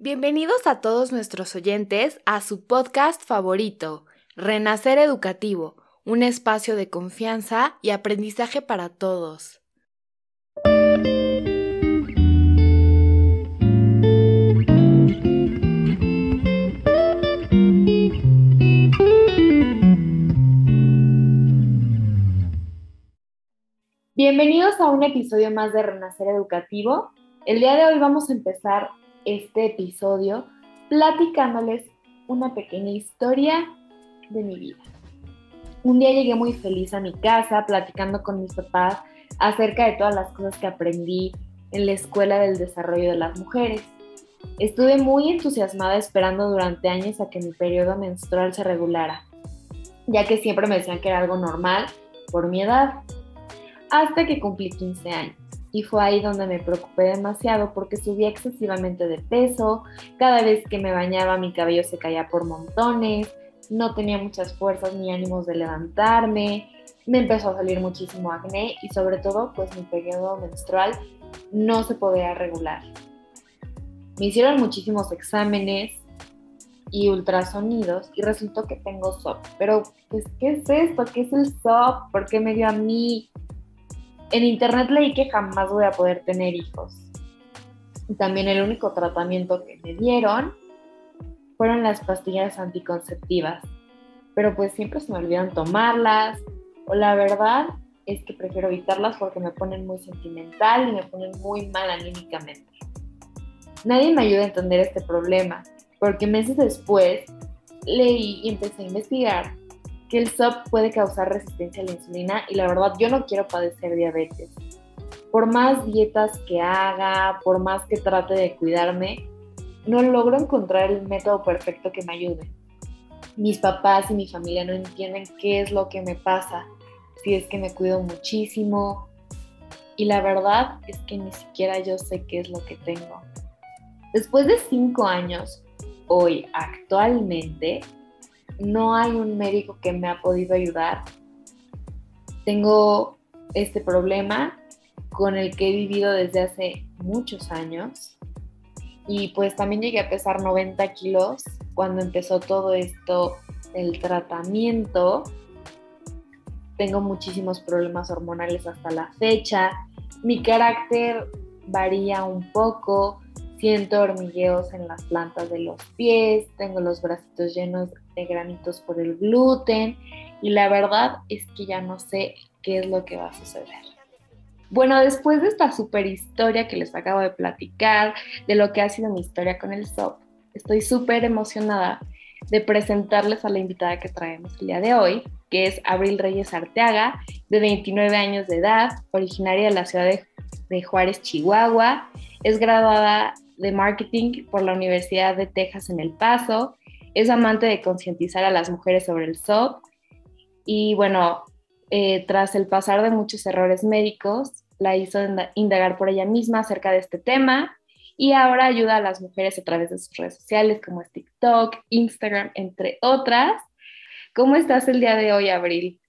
Bienvenidos a todos nuestros oyentes a su podcast favorito, Renacer Educativo, un espacio de confianza y aprendizaje para todos. Bienvenidos a un episodio más de Renacer Educativo. El día de hoy vamos a empezar este episodio platicándoles una pequeña historia de mi vida. Un día llegué muy feliz a mi casa platicando con mis papás acerca de todas las cosas que aprendí en la Escuela del Desarrollo de las Mujeres. Estuve muy entusiasmada esperando durante años a que mi periodo menstrual se regulara, ya que siempre me decían que era algo normal por mi edad, hasta que cumplí 15 años y fue ahí donde me preocupé demasiado porque subía excesivamente de peso, cada vez que me bañaba mi cabello se caía por montones, no tenía muchas fuerzas ni ánimos de levantarme, me empezó a salir muchísimo acné y sobre todo pues mi periodo menstrual no se podía regular. Me hicieron muchísimos exámenes y ultrasonidos y resultó que tengo SOP. Pero pues ¿qué es esto? ¿Qué es el SOP? ¿Por qué me dio a mí? En internet leí que jamás voy a poder tener hijos. Y también el único tratamiento que me dieron fueron las pastillas anticonceptivas. Pero pues siempre se me olvidan tomarlas. O la verdad es que prefiero evitarlas porque me ponen muy sentimental y me ponen muy mal anímicamente. Nadie me ayuda a entender este problema, porque meses después leí y empecé a investigar que el SOP puede causar resistencia a la insulina y la verdad yo no quiero padecer diabetes. Por más dietas que haga, por más que trate de cuidarme, no logro encontrar el método perfecto que me ayude. Mis papás y mi familia no entienden qué es lo que me pasa, si es que me cuido muchísimo. Y la verdad es que ni siquiera yo sé qué es lo que tengo. Después de cinco años, hoy actualmente, no hay un médico que me ha podido ayudar. Tengo este problema con el que he vivido desde hace muchos años y pues también llegué a pesar 90 kilos cuando empezó todo esto el tratamiento. Tengo muchísimos problemas hormonales hasta la fecha. Mi carácter varía un poco. Siento hormigueos en las plantas de los pies, tengo los bracitos llenos granitos por el gluten y la verdad es que ya no sé qué es lo que va a suceder. Bueno, después de esta super historia que les acabo de platicar, de lo que ha sido mi historia con el SOP, estoy súper emocionada de presentarles a la invitada que traemos el día de hoy, que es Abril Reyes Arteaga, de 29 años de edad, originaria de la ciudad de Juárez, Chihuahua. Es graduada de marketing por la Universidad de Texas en El Paso. Es amante de concientizar a las mujeres sobre el SOP. Y bueno, eh, tras el pasar de muchos errores médicos, la hizo indagar por ella misma acerca de este tema y ahora ayuda a las mujeres a través de sus redes sociales como TikTok, Instagram, entre otras. ¿Cómo estás el día de hoy, Abril?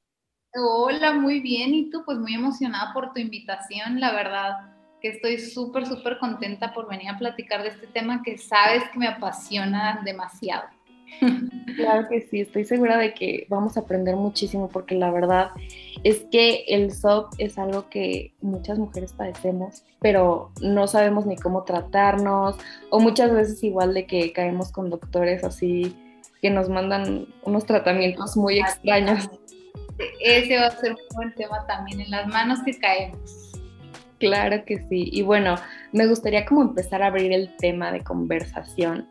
Hola, muy bien. Y tú, pues muy emocionada por tu invitación, la verdad que estoy súper, súper contenta por venir a platicar de este tema que sabes que me apasiona demasiado. Claro que sí, estoy segura de que vamos a aprender muchísimo porque la verdad es que el SOP es algo que muchas mujeres padecemos, pero no sabemos ni cómo tratarnos o muchas veces igual de que caemos con doctores así que nos mandan unos tratamientos muy extraños. Ese va a ser un buen tema también, en las manos que caemos. Claro que sí. Y bueno, me gustaría como empezar a abrir el tema de conversación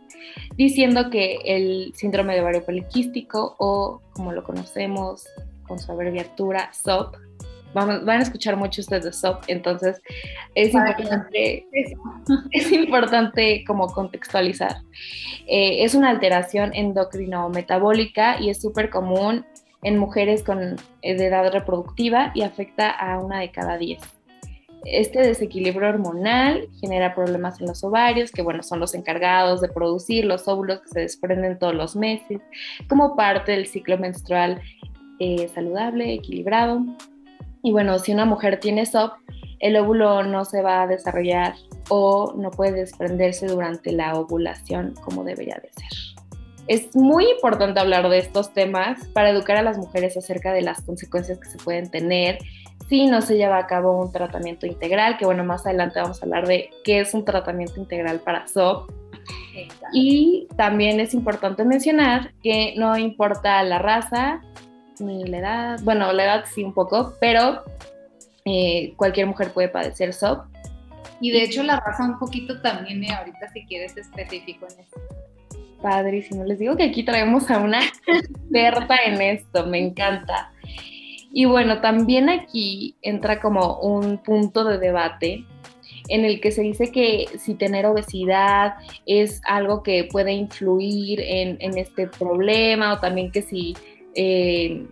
diciendo que el síndrome de ovario poliquístico o como lo conocemos con su abreviatura SOP, van, a escuchar mucho ustedes de SOP, entonces es importante, es, importante como contextualizar. Eh, es una alteración endocrino-metabólica y es súper común en mujeres con edad reproductiva y afecta a una de cada diez. Este desequilibrio hormonal genera problemas en los ovarios, que bueno, son los encargados de producir los óvulos que se desprenden todos los meses, como parte del ciclo menstrual eh, saludable, equilibrado. Y bueno, si una mujer tiene SOP, el óvulo no se va a desarrollar o no puede desprenderse durante la ovulación como debería de ser. Es muy importante hablar de estos temas para educar a las mujeres acerca de las consecuencias que se pueden tener si no se lleva a cabo un tratamiento integral, que bueno, más adelante vamos a hablar de qué es un tratamiento integral para SOP. Y también es importante mencionar que no importa la raza ni la edad, bueno, la edad sí un poco, pero eh, cualquier mujer puede padecer SOP. Y de hecho la raza un poquito también, y ahorita si quieres específico en esto. Padrísimo, les digo que aquí traemos a una experta en esto, me encanta. Y bueno, también aquí entra como un punto de debate en el que se dice que si tener obesidad es algo que puede influir en, este problema o también que si eh,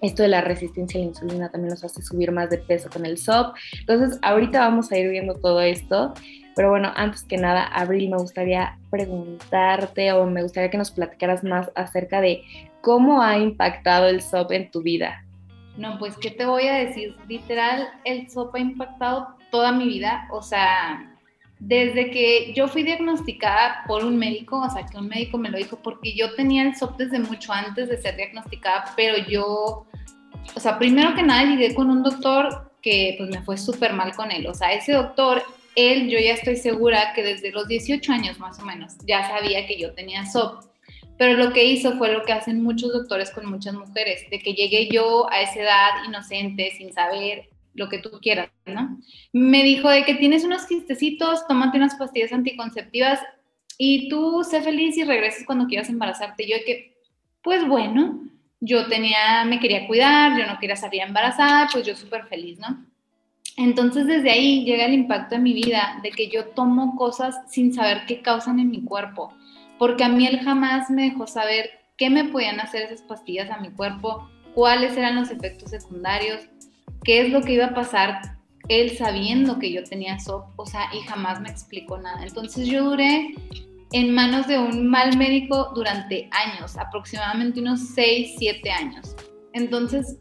esto de la resistencia a la insulina también nos hace subir más de peso con el SOP. Entonces, ahorita vamos a ir viendo todo esto. Pero bueno, antes que nada, Abril, me gustaría preguntarte o me gustaría que nos platicaras más acerca de cómo ha impactado el SOP en tu vida. No, pues, ¿qué te voy a decir? Literal, el SOP ha impactado toda mi vida. O sea, desde que yo fui diagnosticada por un médico, o sea, que un médico me lo dijo, porque yo tenía el SOP desde mucho antes de ser diagnosticada, pero yo, o sea, primero que nada llegué con un doctor que pues me fue súper mal con él, o sea, ese doctor, él, yo ya estoy segura que desde los 18 años más o menos ya sabía que yo tenía SOP. Pero lo que hizo fue lo que hacen muchos doctores con muchas mujeres, de que llegué yo a esa edad inocente, sin saber lo que tú quieras, ¿no? Me dijo de que tienes unos quistecitos, tómate unas pastillas anticonceptivas y tú sé feliz y regreses cuando quieras embarazarte. Yo de que, pues bueno, yo tenía, me quería cuidar, yo no quería salir embarazada, pues yo súper feliz, ¿no? Entonces desde ahí llega el impacto en mi vida de que yo tomo cosas sin saber qué causan en mi cuerpo, porque a mí él jamás me dejó saber qué me podían hacer esas pastillas a mi cuerpo, cuáles eran los efectos secundarios, qué es lo que iba a pasar él sabiendo que yo tenía SOP, o sea, y jamás me explicó nada. Entonces yo duré en manos de un mal médico durante años, aproximadamente unos 6, 7 años. Entonces,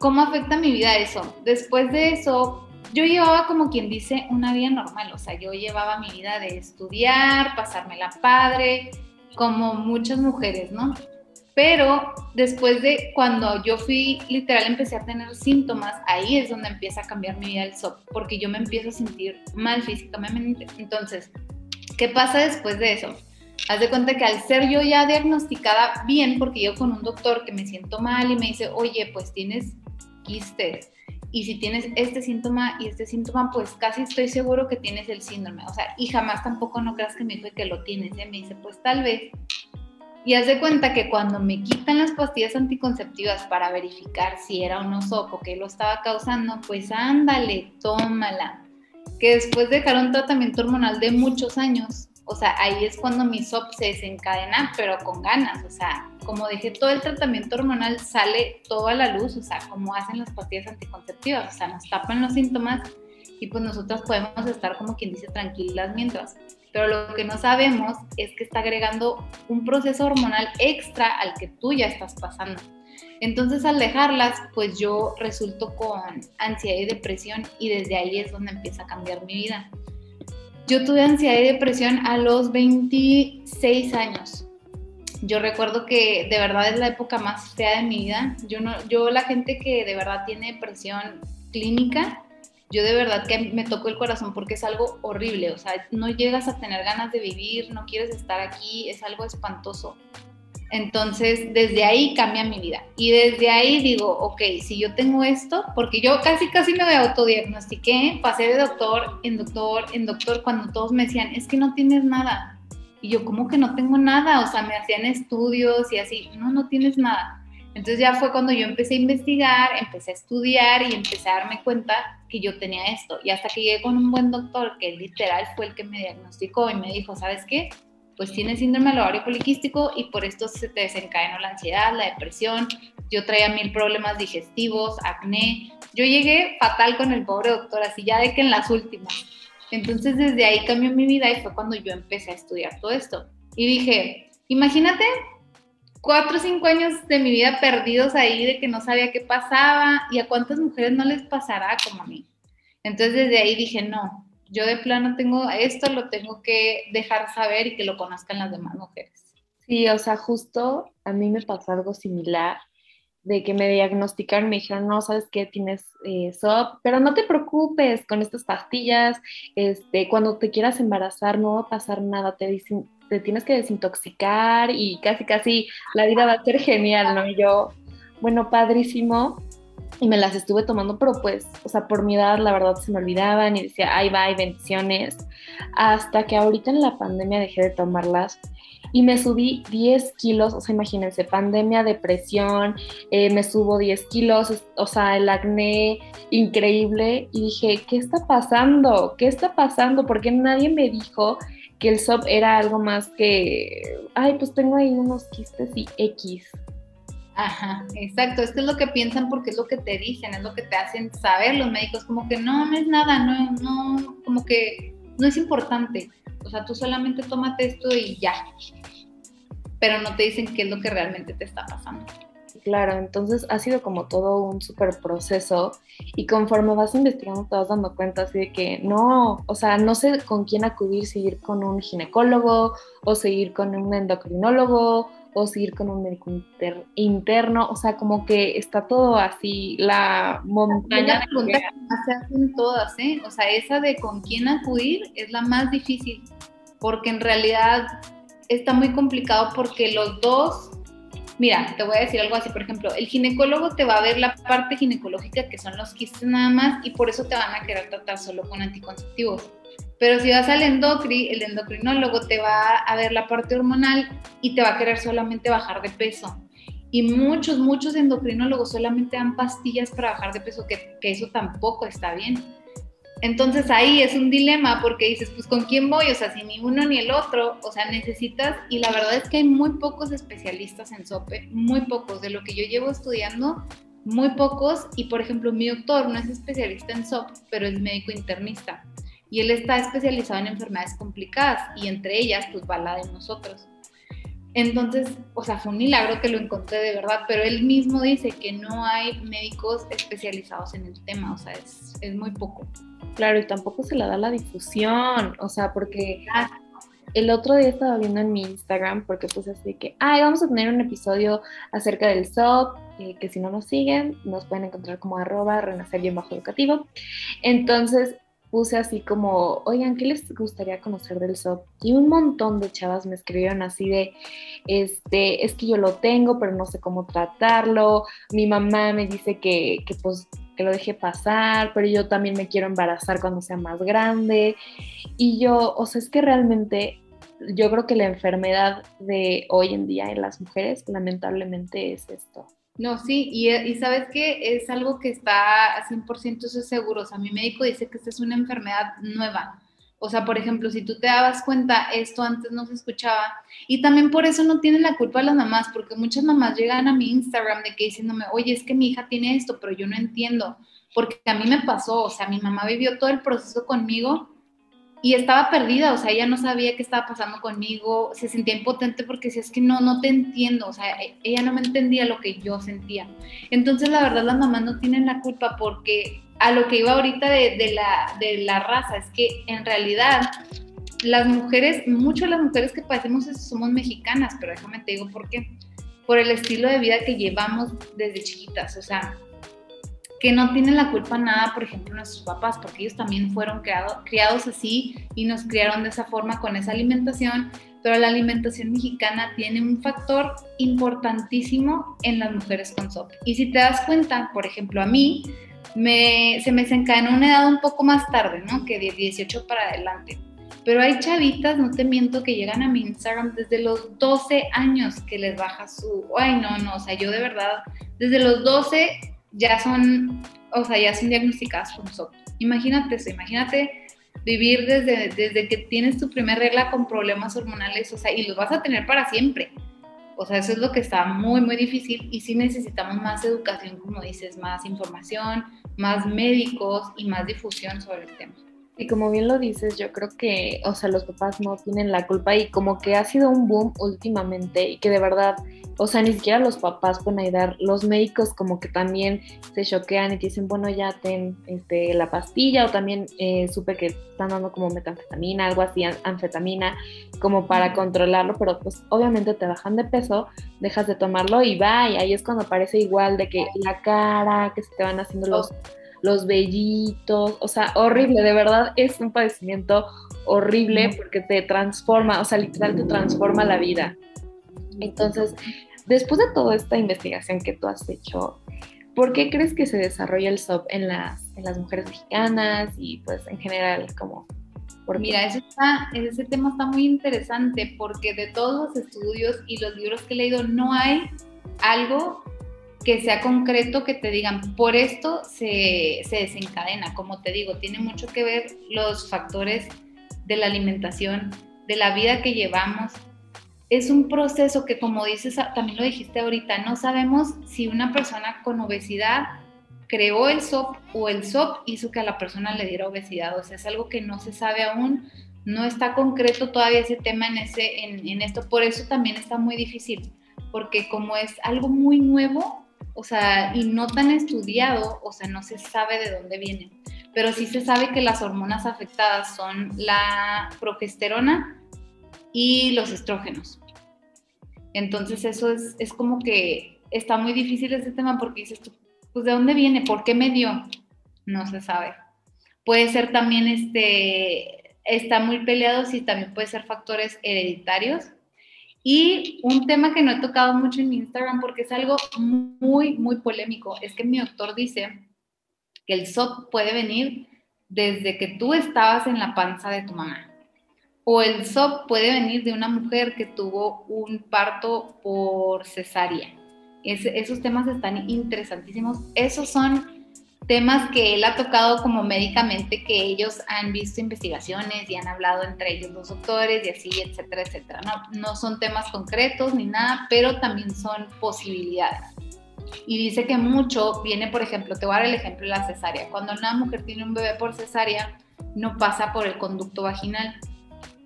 ¿cómo afecta mi vida eso? Después de eso, yo llevaba como quien dice una vida normal, o sea, yo llevaba mi vida de estudiar, pasarme la padre, como muchas mujeres, ¿no? Pero después de cuando yo fui, literal, empecé a tener síntomas, ahí es donde empieza a cambiar mi vida el SOP, porque yo me empiezo a sentir mal físicamente. Entonces, ¿qué pasa después de eso? Haz de cuenta que al ser yo ya diagnosticada bien, porque yo con un doctor que me siento mal y me dice, oye, pues tienes quistes, y si tienes este síntoma y este síntoma, pues casi estoy seguro que tienes el síndrome. O sea, y jamás tampoco no creas que me dijo que lo tienes. ¿eh? Me dice, pues tal vez. Y haz de cuenta que cuando me quitan las pastillas anticonceptivas para verificar si era un osopo que lo estaba causando, pues ándale, tómala. Que después de dejar un tratamiento hormonal de muchos años, o sea, ahí es cuando mi SOP se desencadena, pero con ganas. O sea, como dejé todo el tratamiento hormonal, sale todo a la luz, o sea, como hacen las pastillas anticonceptivas, o sea, nos tapan los síntomas y pues nosotras podemos estar como quien dice tranquilas mientras pero lo que no sabemos es que está agregando un proceso hormonal extra al que tú ya estás pasando. Entonces al dejarlas, pues yo resulto con ansiedad y depresión y desde ahí es donde empieza a cambiar mi vida. Yo tuve ansiedad y depresión a los 26 años. Yo recuerdo que de verdad es la época más fea de mi vida. Yo, no, yo la gente que de verdad tiene depresión clínica, yo de verdad que me tocó el corazón porque es algo horrible, o sea, no llegas a tener ganas de vivir, no quieres estar aquí, es algo espantoso. Entonces, desde ahí cambia mi vida. Y desde ahí digo, ok, si yo tengo esto, porque yo casi, casi me autodiagnostiqué, pasé de doctor en doctor en doctor cuando todos me decían, es que no tienes nada. Y yo, ¿cómo que no tengo nada? O sea, me hacían estudios y así, no, no tienes nada. Entonces ya fue cuando yo empecé a investigar, empecé a estudiar y empecé a darme cuenta que yo tenía esto. Y hasta que llegué con un buen doctor, que literal fue el que me diagnosticó y me dijo, ¿sabes qué? Pues tienes síndrome del ovario poliquístico y por esto se te desencadenó la ansiedad, la depresión. Yo traía mil problemas digestivos, acné. Yo llegué fatal con el pobre doctor, así ya de que en las últimas. Entonces desde ahí cambió mi vida y fue cuando yo empecé a estudiar todo esto. Y dije, imagínate cuatro o cinco años de mi vida perdidos ahí, de que no sabía qué pasaba y a cuántas mujeres no les pasará como a mí. Entonces desde ahí dije, no, yo de plano tengo esto, lo tengo que dejar saber y que lo conozcan las demás mujeres. Sí, o sea, justo a mí me pasó algo similar de que me diagnosticaron, me dijeron, no, sabes qué, tienes eh, SOP, pero no te preocupes con estas pastillas, este, cuando te quieras embarazar no va a pasar nada, te, te tienes que desintoxicar y casi, casi la vida va a ser genial, ¿no? Y yo, bueno, padrísimo, y me las estuve tomando, pero pues, o sea, por mi edad la verdad se me olvidaban y decía, ay, bye, bendiciones, hasta que ahorita en la pandemia dejé de tomarlas y me subí 10 kilos, o sea, imagínense, pandemia, depresión, eh, me subo 10 kilos, o sea, el acné increíble y dije, ¿qué está pasando? ¿Qué está pasando? Porque nadie me dijo que el SOP era algo más que, ay, pues tengo ahí unos quistes y X. Ajá, exacto, esto es lo que piensan porque es lo que te dicen, es lo que te hacen saber los médicos, como que no, no es nada, no, no, como que no es importante. O sea, tú solamente tómate esto y ya. Pero no te dicen qué es lo que realmente te está pasando. Claro, entonces ha sido como todo un súper proceso y conforme vas investigando te vas dando cuenta así de que no, o sea, no sé con quién acudir, seguir con un ginecólogo o seguir con un endocrinólogo o seguir con un médico interno, o sea, como que está todo así, la montaña. La pregunta que se hacen todas, ¿eh? O sea, esa de con quién acudir es la más difícil, porque en realidad está muy complicado porque los dos, mira, te voy a decir algo así, por ejemplo, el ginecólogo te va a ver la parte ginecológica, que son los quistes nada más, y por eso te van a querer tratar solo con anticonceptivos pero si vas al endocri, el endocrinólogo te va a ver la parte hormonal y te va a querer solamente bajar de peso. Y muchos, muchos endocrinólogos solamente dan pastillas para bajar de peso, que, que eso tampoco está bien. Entonces ahí es un dilema porque dices, pues con quién voy, o sea, si ni uno ni el otro, o sea, necesitas, y la verdad es que hay muy pocos especialistas en SOPE, muy pocos, de lo que yo llevo estudiando, muy pocos, y por ejemplo mi doctor no es especialista en SOP, pero es médico internista y él está especializado en enfermedades complicadas y entre ellas pues va la de nosotros. Entonces, o sea, fue un milagro que lo encontré de verdad, pero él mismo dice que no hay médicos especializados en el tema, o sea, es, es muy poco. Claro, y tampoco se le da la difusión, o sea, porque el otro día estaba viendo en mi Instagram, porque puse así que, ay, vamos a tener un episodio acerca del SOP, eh, que si no nos siguen, nos pueden encontrar como arroba renacer bien bajo educativo. Entonces, puse así como, oigan, ¿qué les gustaría conocer del SOP? Y un montón de chavas me escribieron así de, este, es que yo lo tengo, pero no sé cómo tratarlo. Mi mamá me dice que, que pues que lo deje pasar, pero yo también me quiero embarazar cuando sea más grande. Y yo, o sea, es que realmente yo creo que la enfermedad de hoy en día en las mujeres lamentablemente es esto, no, sí, y, sabes que es algo que está a 100% seguro. O sea, mi médico dice que esta es una enfermedad nueva. O sea, por ejemplo, si tú te dabas cuenta, esto antes no se escuchaba. Y también por eso no tienen la culpa las mamás, porque muchas mamás llegan a mi Instagram de que diciéndome, oye, es que mi hija tiene esto, pero yo no entiendo. Porque a mí me pasó, o sea, mi mamá vivió todo el proceso conmigo y estaba perdida, o sea, ella no sabía qué estaba pasando conmigo, se sentía impotente porque si es que no, no te entiendo, o sea, e, ella no me entendía lo que yo sentía. Entonces, la verdad, las mamás no tienen la culpa porque a lo que iba ahorita de, la, de la raza es que en realidad las mujeres, muchas de las mujeres que padecemos eso somos mexicanas, pero déjame te digo por qué. Por el estilo de vida que llevamos desde chiquitas, o sea, que no tienen la culpa nada, por ejemplo, nuestros papás, porque ellos también fueron criados así y nos criaron de esa forma con esa alimentación, pero la alimentación mexicana tiene un factor importantísimo en las mujeres con SOP. Y si te das cuenta, por ejemplo, a mí me, se me desencadenó una edad un poco más tarde, ¿no? Que de 18 para adelante. Pero hay chavitas, no te miento, que llegan a mi Instagram desde los 12 años que les baja su... Ay, no, no, o sea, yo de verdad, desde los 12 ya son, o sea, ya son diagnosticadas con SOP. Imagínate eso, imagínate vivir desde, desde que tienes tu primera regla con problemas hormonales, o sea, y los vas a tener para siempre. O sea, eso es lo que está muy, muy difícil y sí necesitamos más educación, como dices, más información, más médicos y más difusión sobre el tema. Y como bien lo dices, yo creo que, o sea, los papás no tienen la culpa y como que ha sido un boom últimamente y que de verdad, o sea, ni siquiera los papás pueden ayudar, los médicos como que también se choquean y te dicen, bueno, ya ten este, la pastilla o también eh, supe que están dando como metanfetamina, algo así, anfetamina, como para controlarlo, pero pues obviamente te bajan de peso, dejas de tomarlo y va, y ahí es cuando parece igual de que la cara, que se te van haciendo los los vellitos, o sea, horrible, de verdad es un padecimiento horrible porque te transforma, o sea, literal te transforma la vida. Entonces, después de toda esta investigación que tú has hecho, ¿por qué crees que se desarrolla el SOP en las, en las mujeres mexicanas y pues en general como... Mira, ese, está, ese tema está muy interesante porque de todos los estudios y los libros que he leído no hay algo que sea concreto, que te digan, por esto se, desencadena. Como te digo, tiene mucho que ver los factores de la alimentación, de la vida que llevamos. Es un proceso que, como dices, también lo dijiste ahorita, no sabemos si una persona con obesidad creó el SOP o el SOP hizo que a la persona le diera obesidad. O sea, es algo que no se sabe aún, no está concreto todavía ese tema en, ese, en esto. Por eso también está muy difícil, porque como es algo muy nuevo, o sea, y no tan estudiado, o sea, no se sabe de dónde viene, pero sí se sabe que las hormonas afectadas son la progesterona y los estrógenos. Entonces eso es, es como que está muy difícil ese tema porque dices tú, pues ¿de dónde viene? ¿Por qué me dio? No se sabe. Puede ser también, este, está muy peleado, sí, también puede ser factores hereditarios, y un tema que no he tocado mucho en mi Instagram porque es algo muy, muy polémico, es que mi doctor dice que el SOP puede venir desde que tú estabas en la panza de tu mamá. O el SOP puede venir de una mujer que tuvo un parto por cesárea. esos temas están interesantísimos. Esos son temas que él ha tocado como médicamente, que ellos han visto investigaciones y han hablado entre ellos los doctores y así, etcétera, etcétera. No, no son temas concretos ni nada, pero también son posibilidades. Y dice que mucho viene, por ejemplo, te voy a dar el ejemplo de la cesárea. Cuando una mujer tiene un bebé por cesárea, no pasa por el conducto vaginal.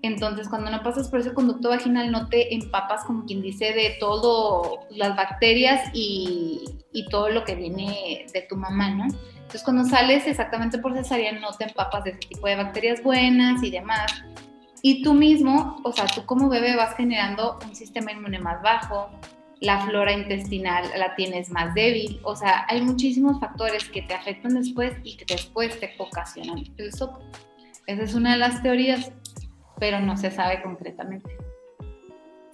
Entonces, cuando no pasas por ese conducto vaginal, no te empapas, como quien dice, de todo, las bacterias y, y todo lo que viene de tu mamá, ¿no? Entonces, cuando sales exactamente por cesárea, no te empapas de ese tipo de bacterias buenas y demás. Y tú mismo, o sea, tú como bebé vas generando un sistema inmune más bajo, la flora intestinal la tienes más débil, o sea, hay muchísimos factores que te afectan después y que después te ocasionan el. Esa es una de las teorías, pero no se sabe concretamente.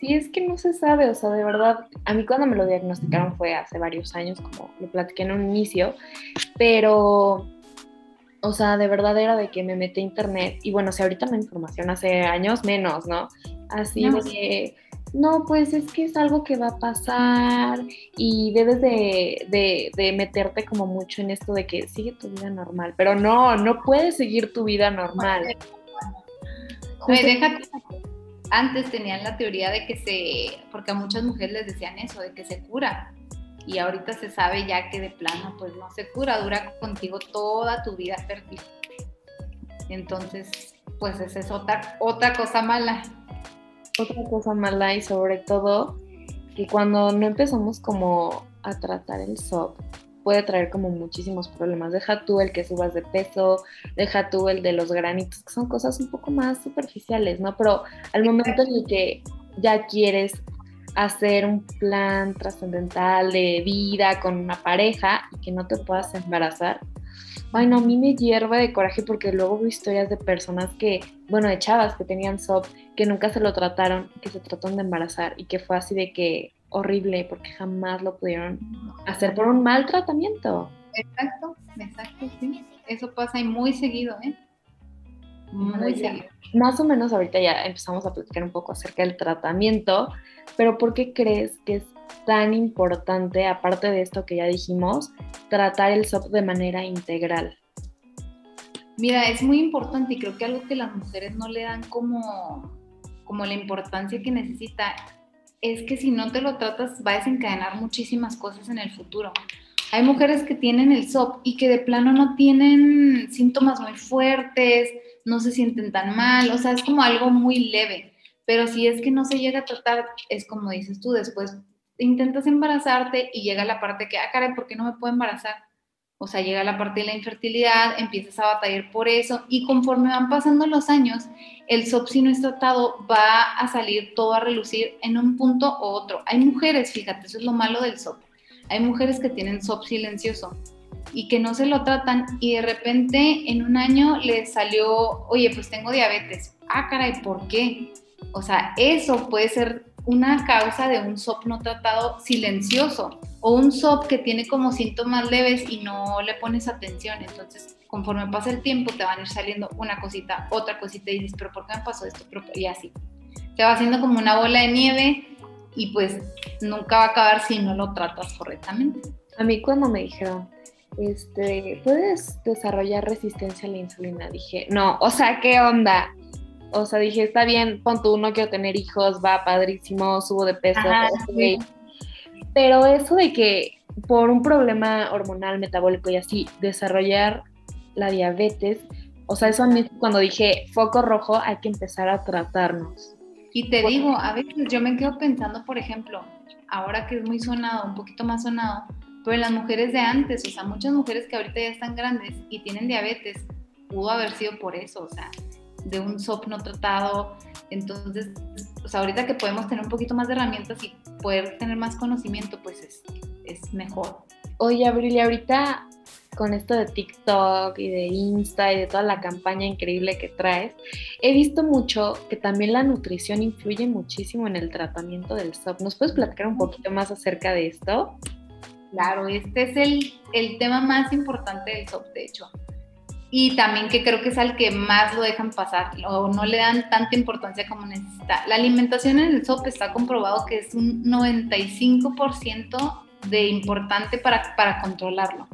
Sí, es que no se sabe, o sea, de verdad, a mí cuando me lo diagnosticaron fue hace varios años, como lo platiqué en un inicio, pero, o sea, de verdad era de que me metí a internet y bueno, si ahorita me información hace años menos, ¿no? Así de no, pues es que es algo que va a pasar y debes de, de, meterte como mucho en esto de que sigue tu vida normal, pero no, no puedes seguir tu vida normal. Oye, déjate antes tenían la teoría de que se, porque a muchas mujeres les decían eso, de que se cura. Y ahorita se sabe ya que de plano pues no se cura, dura contigo toda tu vida fértil. Entonces, pues esa es otra, otra cosa mala. Otra cosa mala y sobre todo que cuando no empezamos como a tratar el SOP, puede traer como muchísimos problemas. Deja tú el que subas de peso, deja tú el de los granitos, que son cosas un poco más superficiales, ¿no? Pero al momento en el que ya quieres hacer un plan trascendental de vida con una pareja y que no te puedas embarazar, ay no, a mí me hierve de coraje porque luego veo historias de personas que, bueno, de chavas que tenían SOP, que nunca se lo trataron, que se trataron de embarazar y que fue así de que horrible porque jamás lo pudieron hacer por un mal tratamiento. Exacto, exacto, sí. Eso pasa y muy seguido, ¿eh? Muy seguido. Más o menos ahorita ya empezamos a platicar un poco acerca del tratamiento, pero ¿por qué crees que es tan importante, aparte de esto que ya dijimos, tratar el SOP de manera integral? Mira, es muy importante y creo que algo que las mujeres no le dan como, como la importancia que necesita es que si no te lo tratas va a desencadenar muchísimas cosas en el futuro. Hay mujeres que tienen el SOP y que de plano no tienen síntomas muy fuertes, no se sienten tan mal, o sea, es como algo muy leve. Pero si es que no se llega a tratar, es como dices tú, después intentas embarazarte y llega la parte que, ah, caray, ¿por qué no me puedo embarazar? O sea, llega la parte de la infertilidad, empiezas a batallar por eso y conforme van pasando los años, el SOP si no es tratado va a salir todo a relucir en un punto u otro. Hay mujeres, fíjate, eso es lo malo del SOP. Hay mujeres que tienen SOP silencioso y que no se lo tratan y de repente en un año les salió, oye, pues tengo diabetes. Ah, caray, ¿por qué? O sea, eso puede ser una causa de un SOP no tratado silencioso o un SOP que tiene como síntomas leves y no le pones atención. Entonces, conforme pasa el tiempo, te van a ir saliendo una cosita, otra cosita y dices, pero ¿por qué me pasó esto? Y así. Se va haciendo como una bola de nieve y pues nunca va a acabar si no lo tratas correctamente. A mí cuando me dijeron, este, ¿puedes desarrollar resistencia a la insulina? Dije, no, o sea, ¿qué onda? O sea, dije, está bien, pon tú, no quiero tener hijos, va padrísimo, subo de peso, pero eso de que por un problema hormonal, metabólico y así, desarrollar la diabetes, o sea, eso a mí cuando dije foco rojo, hay que empezar a tratarnos. Y te digo, a veces yo me quedo pensando, por ejemplo, ahora que es muy sonado, un poquito más sonado, pero en las mujeres de antes, o sea, muchas mujeres que ahorita ya están grandes y tienen diabetes, pudo haber sido por eso, o sea, de un SOP no tratado. Entonces, pues ahorita que podemos tener un poquito más de herramientas y poder tener más conocimiento, pues es, es mejor. Oye, Abril, y ahorita con esto de TikTok y de Insta y de toda la campaña increíble que traes, he visto mucho que también la nutrición influye muchísimo en el tratamiento del SOP. ¿Nos puedes platicar un poquito más acerca de esto? Claro, este es el, el tema más importante del SOP, de hecho y también que creo que es al que más lo dejan pasar o no le dan tanta importancia como necesita. La alimentación en el SOP está comprobado que es un 95% de importante para, para controlarlo.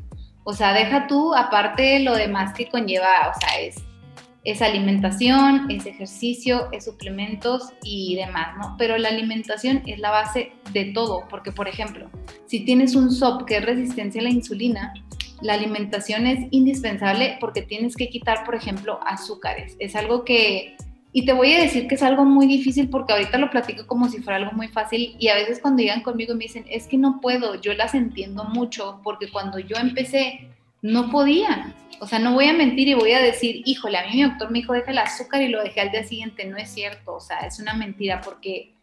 O sea, deja tú aparte lo demás que conlleva, o sea, es, es alimentación, es ejercicio, es suplementos y demás, ¿no? Pero la alimentación es la base de todo, porque por ejemplo, si tienes un SOP que es resistencia a la insulina, la alimentación es indispensable porque tienes que quitar, por ejemplo, azúcares. Es algo que, y te voy a decir que es algo muy difícil porque ahorita lo platico como si fuera algo muy fácil y a veces cuando llegan conmigo me dicen, es que no puedo, yo las entiendo mucho porque cuando yo empecé no podía. O sea, no voy a mentir y voy a decir, híjole, a mí mi doctor me dijo, deja el azúcar y lo dejé al día siguiente. No es cierto, o sea, es una mentira porque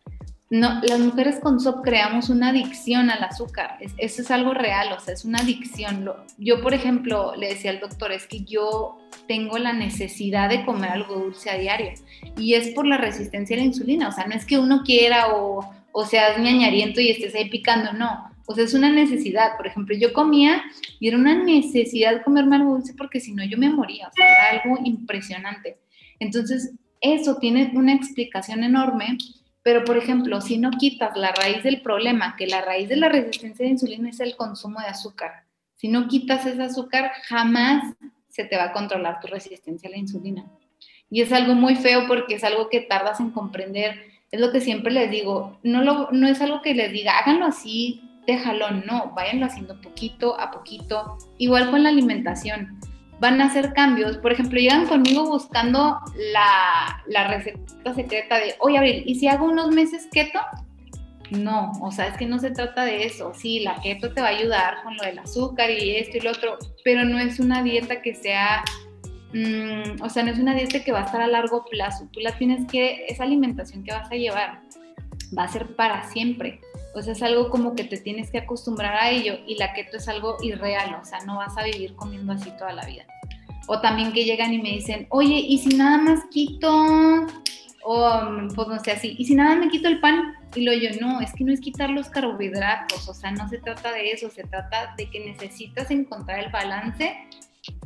no, las mujeres con SOP creamos una adicción al azúcar. eso es algo real, o sea, es una adicción. yo, por ejemplo, le decía al doctor, es que yo tengo la necesidad de comer algo dulce a diario. Y es por la resistencia a la insulina. O sea, no es que uno quiera o, o seas ñañariento y estés ahí picando, no. Es una necesidad. Por ejemplo, yo comía y era una necesidad comerme algo dulce porque si no yo me moría. O sea, era algo impresionante. Entonces, eso tiene una explicación enorme pero, por ejemplo, si no quitas la raíz del problema, que la raíz de la resistencia de insulina es el consumo de azúcar, si no quitas ese azúcar, jamás se te va a controlar tu resistencia a la insulina. Y es algo muy feo porque es algo que tardas en comprender. Es lo que siempre les digo, no, lo, no es algo que les diga, háganlo así, déjalo, no, váyanlo haciendo poquito a poquito. Igual con la alimentación van a hacer cambios. Por ejemplo, llegan conmigo buscando la, la receta secreta de, oye, Abril, ¿y si hago unos meses keto? No, o sea, es que no se trata de eso. Sí, la keto te va a ayudar con lo del azúcar y esto y lo otro, pero no es una dieta que sea, mm, o sea, no es una dieta que va a estar a largo plazo. Tú la tienes que, esa alimentación que vas a llevar va a ser para siempre. O sea, es algo como que te tienes que acostumbrar a ello y la keto es algo irreal, o sea, no vas a vivir comiendo así toda la vida. O también que llegan y me dicen, oye, ¿y si nada más quito? O pues no sé así, ¿y si nada me quito el pan? Y lo yo, no, es que no es quitar los carbohidratos, o sea, no se trata de eso, se trata de que necesitas encontrar el balance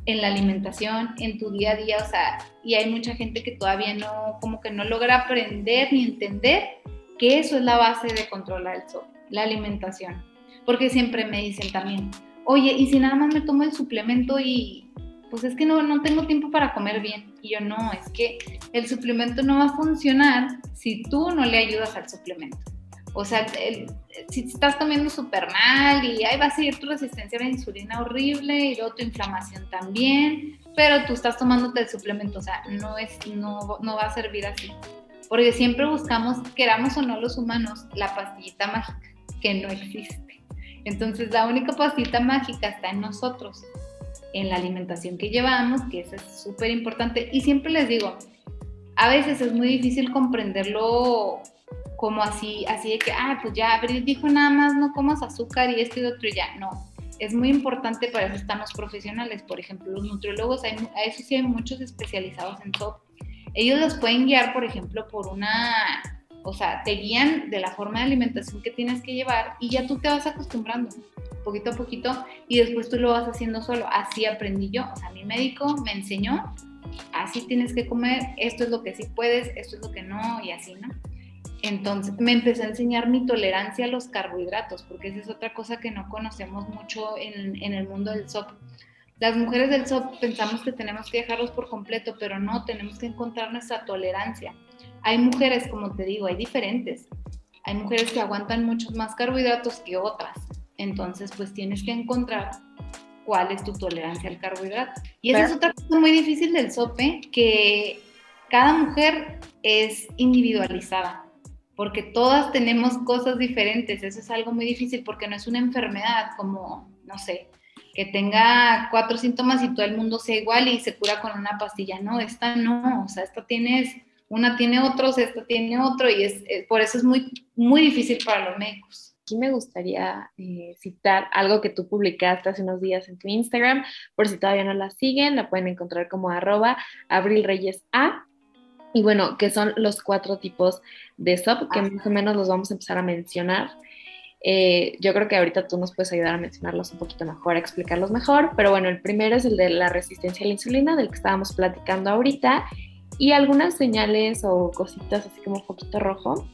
en la alimentación, en tu día a día, o sea, y hay mucha gente que todavía no, como que no logra aprender ni entender que eso es la base de controlar el sol, la alimentación. Porque siempre me dicen también, oye, ¿y si nada más me tomo el suplemento y pues es que no, no tengo tiempo para comer bien? Y yo no, es que el suplemento no va a funcionar si tú no le ayudas al suplemento. O sea, si estás comiendo súper mal y ahí va a seguir tu resistencia a la insulina horrible y luego tu inflamación también, pero tú estás tomándote el suplemento, o sea, no, es, no, no va a servir así. Porque siempre buscamos, queramos o no los humanos, la pastillita mágica, que no existe. Entonces, la única pastillita mágica está en nosotros, en la alimentación que llevamos, que eso es súper importante. Y siempre les digo, a veces es muy difícil comprenderlo como así, así de que, ah, pues ya Abril dijo nada más no comas azúcar y esto y otro y ya. No, es muy importante, para eso están los profesionales, por ejemplo, los nutriólogos, hay, a eso sí hay muchos especializados en top. Ellos los pueden guiar, por ejemplo, por una, o sea, te guían de la forma de alimentación que tienes que llevar y ya tú te vas acostumbrando poquito a poquito y después tú lo vas haciendo solo. Así aprendí yo, o sea, mi médico me enseñó, así tienes que comer, esto es lo que sí puedes, esto es lo que no y así, ¿no? Entonces me empezó a enseñar mi tolerancia a los carbohidratos, porque esa es otra cosa que no conocemos mucho en, el mundo del SOP. Las mujeres del SOP pensamos que tenemos que dejarlos por completo, pero no, tenemos que encontrar nuestra tolerancia. Hay mujeres, como te digo, hay diferentes. Hay mujeres que aguantan muchos más carbohidratos que otras. Entonces, pues tienes que encontrar cuál es tu tolerancia al carbohidrato. Y esa es otra cosa muy difícil del SOP, que cada mujer es individualizada porque todas tenemos cosas diferentes. Eso es algo muy difícil porque no es una enfermedad como, no sé, que tenga cuatro síntomas y todo el mundo sea igual y se cura con una pastilla. No, esta no, o sea, esta tienes, una tiene otros, esta tiene otro y es, por eso es muy, muy difícil para los médicos. Aquí me gustaría eh, citar algo que tú publicaste hace unos días en tu Instagram, por si todavía no la siguen, la pueden encontrar como arroba abrilreyesa y bueno, que son los cuatro tipos de SOP, que más o menos los vamos a empezar a mencionar. Eh, yo creo que ahorita tú nos puedes ayudar a mencionarlos un poquito mejor, a explicarlos mejor, pero bueno, el primero es el de la resistencia a la insulina, del que estábamos platicando ahorita, y algunas señales o cositas así como poquito rojo,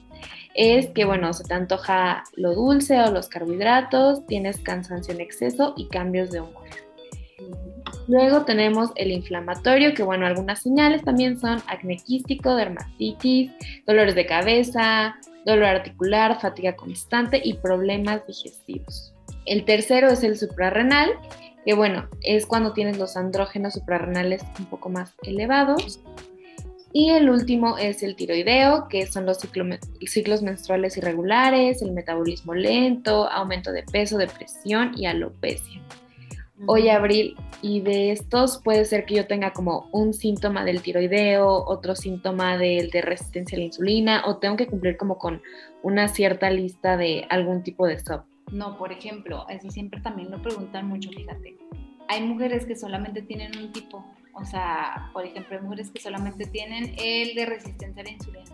es que bueno, se te antoja lo dulce o los carbohidratos, tienes cansancio en exceso y cambios de humor. Luego tenemos el inflamatorio, que bueno, algunas señales también son acné quístico, dermatitis, dolores de cabeza, dolor articular, fatiga constante y problemas digestivos. El tercero es el suprarrenal, que bueno, es cuando tienes los andrógenos suprarrenales un poco más elevados. Y el último es el tiroideo, que son los ciclos menstruales irregulares, el metabolismo lento, aumento de peso, depresión y alopecia. Oye, Abril, y de estos puede ser que yo tenga como un síntoma del tiroideo, otro síntoma del de resistencia a la insulina, o tengo que cumplir como con una cierta lista de algún tipo de SOP. No, por ejemplo, eso siempre también lo preguntan mucho, fíjate. Hay mujeres que solamente tienen un tipo, o sea, por ejemplo, hay mujeres que solamente tienen el de resistencia a la insulina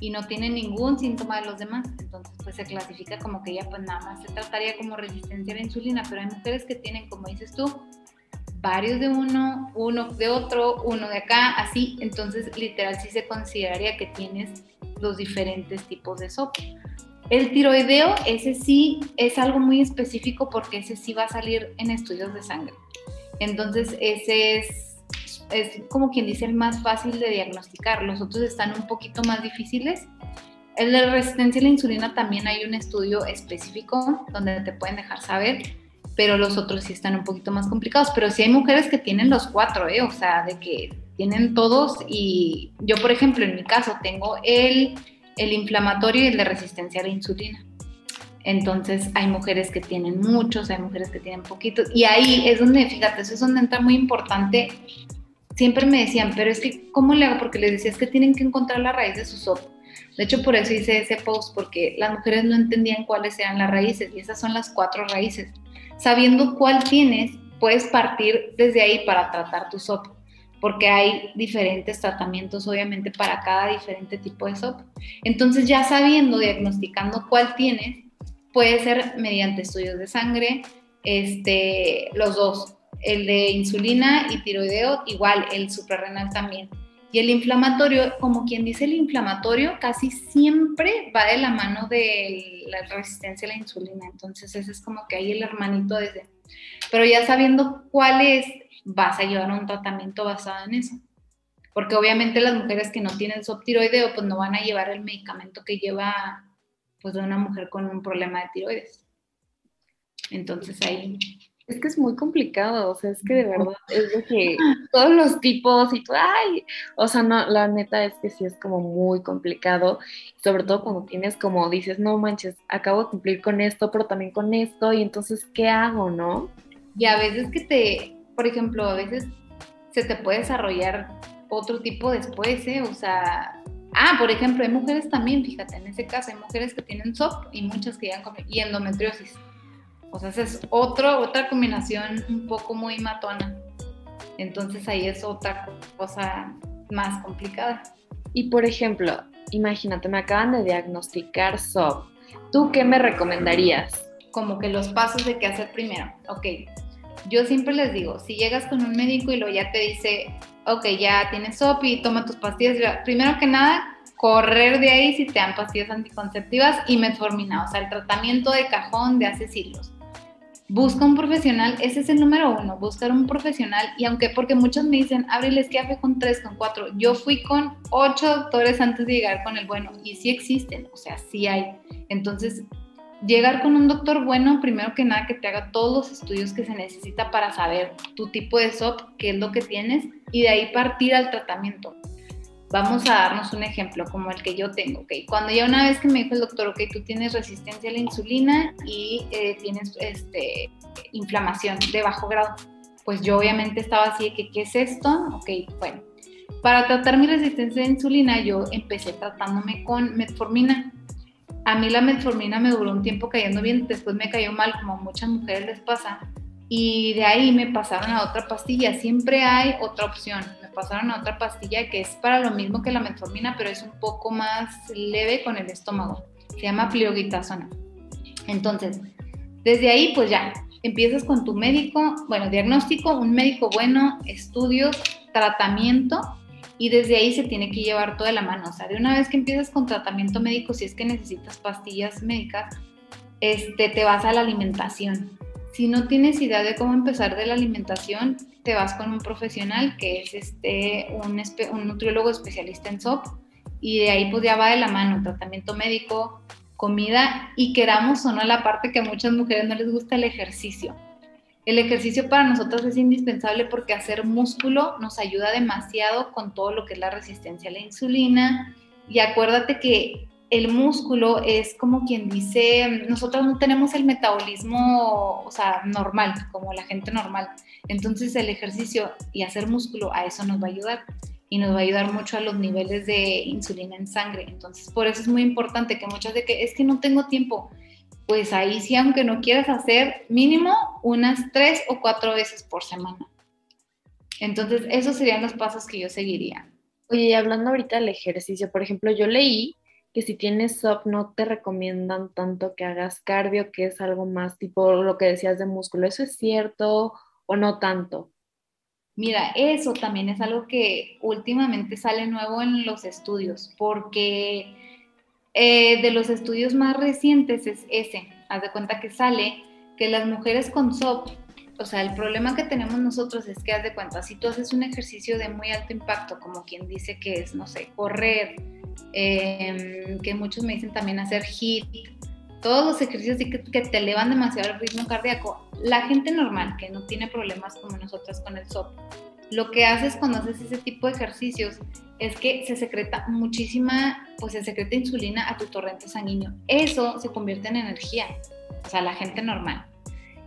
y no tiene ningún síntoma de los demás. Entonces, pues se clasifica como que ya pues nada más se trataría como resistencia a la insulina, pero hay mujeres que tienen, como dices tú, varios de uno, uno de otro, uno de acá, así. Entonces, literal, sí se consideraría que tienes los diferentes tipos de sopa. El tiroideo, ese sí es algo muy específico porque ese sí va a salir en estudios de sangre. Entonces, ese es es como quien dice el más fácil de diagnosticar, los otros están un poquito más difíciles. El de resistencia a la insulina también hay un estudio específico donde te pueden dejar saber, pero los otros sí están un poquito más complicados. Pero sí hay mujeres que tienen los cuatro, ¿eh? o sea, de que tienen todos y yo, por ejemplo, en mi caso tengo el, el inflamatorio y el de resistencia a la insulina. Entonces hay mujeres que tienen muchos, hay mujeres que tienen poquitos. Y ahí es donde, fíjate, eso es donde entra muy importante siempre me decían, pero es que, ¿cómo le hago? Porque les decía, es que tienen que encontrar la raíz de su sopa. De hecho, por eso hice ese post, porque las mujeres no entendían cuáles eran las raíces, y esas son las cuatro raíces. Sabiendo cuál tienes, puedes partir desde ahí para tratar tu sopa, porque hay diferentes tratamientos, obviamente, para cada diferente tipo de sopa. Entonces, ya sabiendo, diagnosticando cuál tienes, puede ser mediante estudios de sangre, este, los dos, el de insulina y tiroideo, igual, el suprarrenal también. Y el inflamatorio, como quien dice el inflamatorio, casi siempre va de la mano de la resistencia a la insulina. Entonces ese es como que ahí el hermanito de ese. Pero ya sabiendo cuál es, vas a llevar un tratamiento basado en eso. Porque obviamente las mujeres que no tienen subtiroideo, pues no van a llevar el medicamento que lleva pues una mujer con un problema de tiroides. Entonces ahí es que es muy complicado, o sea, es que de verdad es de que todos los tipos y todo, ay, o sea, no, la neta es que sí es como muy complicado, sobre todo cuando tienes como dices, no manches, acabo de cumplir con esto, pero también con esto, y entonces, ¿qué hago, no? Y a veces que te, por ejemplo, a veces se te puede desarrollar otro tipo después, ¿eh? O sea, ah, por ejemplo, hay mujeres también, fíjate, en ese caso hay mujeres que tienen SOP y muchas que ya han y endometriosis o sea, es otro, otra combinación un poco muy matona. Entonces ahí es otra cosa más complicada. Y por ejemplo, imagínate, me acaban de diagnosticar SOP. ¿Tú qué me recomendarías? Como que los pasos de qué hacer primero. Ok, yo siempre les digo, si llegas con un médico y lo ya te dice, ok, ya tienes SOP y toma tus pastillas, primero que nada, correr de ahí si te dan pastillas anticonceptivas y metformina, o sea, el tratamiento de cajón de hace siglos busca un profesional, ese es el número uno, buscar un profesional. Y aunque, porque muchos me dicen, Abril, es que con tres, con cuatro. Yo fui con ocho doctores antes de llegar con el bueno, y sí existen, o sea, sí hay. Entonces, llegar con un doctor bueno, primero que nada, que te haga todos los estudios que se necesita para saber tu tipo de SOP, qué es lo que tienes, y de ahí partir al tratamiento. Vamos a darnos un ejemplo como el que yo tengo. Cuando ya una vez que me dijo el doctor, ok, tú tienes resistencia a la insulina y eh, tienes este, inflamación de bajo grado, pues yo obviamente estaba así de que, ¿qué es esto? Ok, bueno, para tratar mi resistencia a la insulina yo empecé tratándome con metformina. A mí la metformina me duró un tiempo cayendo bien, después me cayó mal, como muchas mujeres les pasa, y de ahí me pasaron a otra pastilla. Siempre hay otra opción. Pasaron a otra pastilla que es para lo mismo que la metformina, pero es un poco más leve con el estómago. Se llama plioguitasona. Entonces, desde ahí pues ya, empiezas con tu médico, bueno, diagnóstico, un médico bueno, estudios, tratamiento y desde ahí se tiene que llevar toda la mano. O sea, de una vez que empiezas con tratamiento médico, si es que necesitas pastillas médicas, este, te vas a la alimentación si no tienes idea de cómo empezar de la alimentación, te vas con un profesional que es este, un, nutriólogo especialista en SOP y de ahí pues ya va de la mano tratamiento médico, comida y queramos o no la parte que a muchas mujeres no les gusta el ejercicio. El ejercicio para nosotros es indispensable porque hacer músculo nos ayuda demasiado con todo lo que es la resistencia a la insulina. Y acuérdate que el músculo es como quien dice, nosotros no tenemos el metabolismo, o sea, normal, como la gente normal. Entonces el ejercicio y hacer músculo a eso nos va a ayudar y nos va a ayudar mucho a los niveles de insulina en sangre. Entonces por eso es muy importante que muchas de que es que no tengo tiempo, pues ahí sí, aunque no quieras hacer mínimo unas tres o cuatro veces por semana. Entonces esos serían los pasos que yo seguiría. Oye, y hablando ahorita del ejercicio, por ejemplo, yo leí que si tienes SOP no te recomiendan tanto que hagas cardio, que es algo más tipo lo que decías de músculo. ¿Eso es cierto o no tanto? Mira, eso también es algo que últimamente sale nuevo en los estudios, porque eh, de los estudios más recientes es ese. Haz de cuenta que sale que las mujeres con SOP, o sea, el problema que tenemos nosotros es que haz de cuenta, si tú haces un ejercicio de muy alto impacto, como quien dice que es, no sé, correr, Em, que muchos me dicen también hacer HIIT, todos los ejercicios que, que, te elevan demasiado el ritmo cardíaco. La gente normal que no tiene problemas como nosotras con el SOP, lo que haces cuando haces ese tipo de ejercicios es que se secreta muchísima, pues se secreta insulina a tu torrente sanguíneo. Eso se convierte en energía, o sea, la gente normal.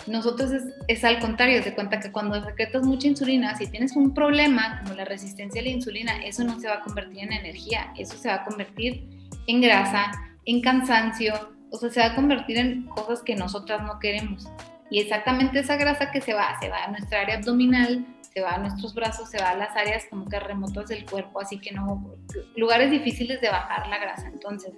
Nosotros es, al contrario, se cuenta que cuando secretas mucha insulina, si tienes un problema como la resistencia a la insulina, eso no se va a convertir en energía, eso se va a convertir en grasa, en cansancio, o sea, se va a convertir en cosas que nosotras no queremos. Y exactamente esa grasa que se va, se va a nuestra área abdominal, se va a nuestros brazos, se va a las áreas como que remotas del cuerpo, así que no, lugares difíciles de bajar la grasa. Entonces,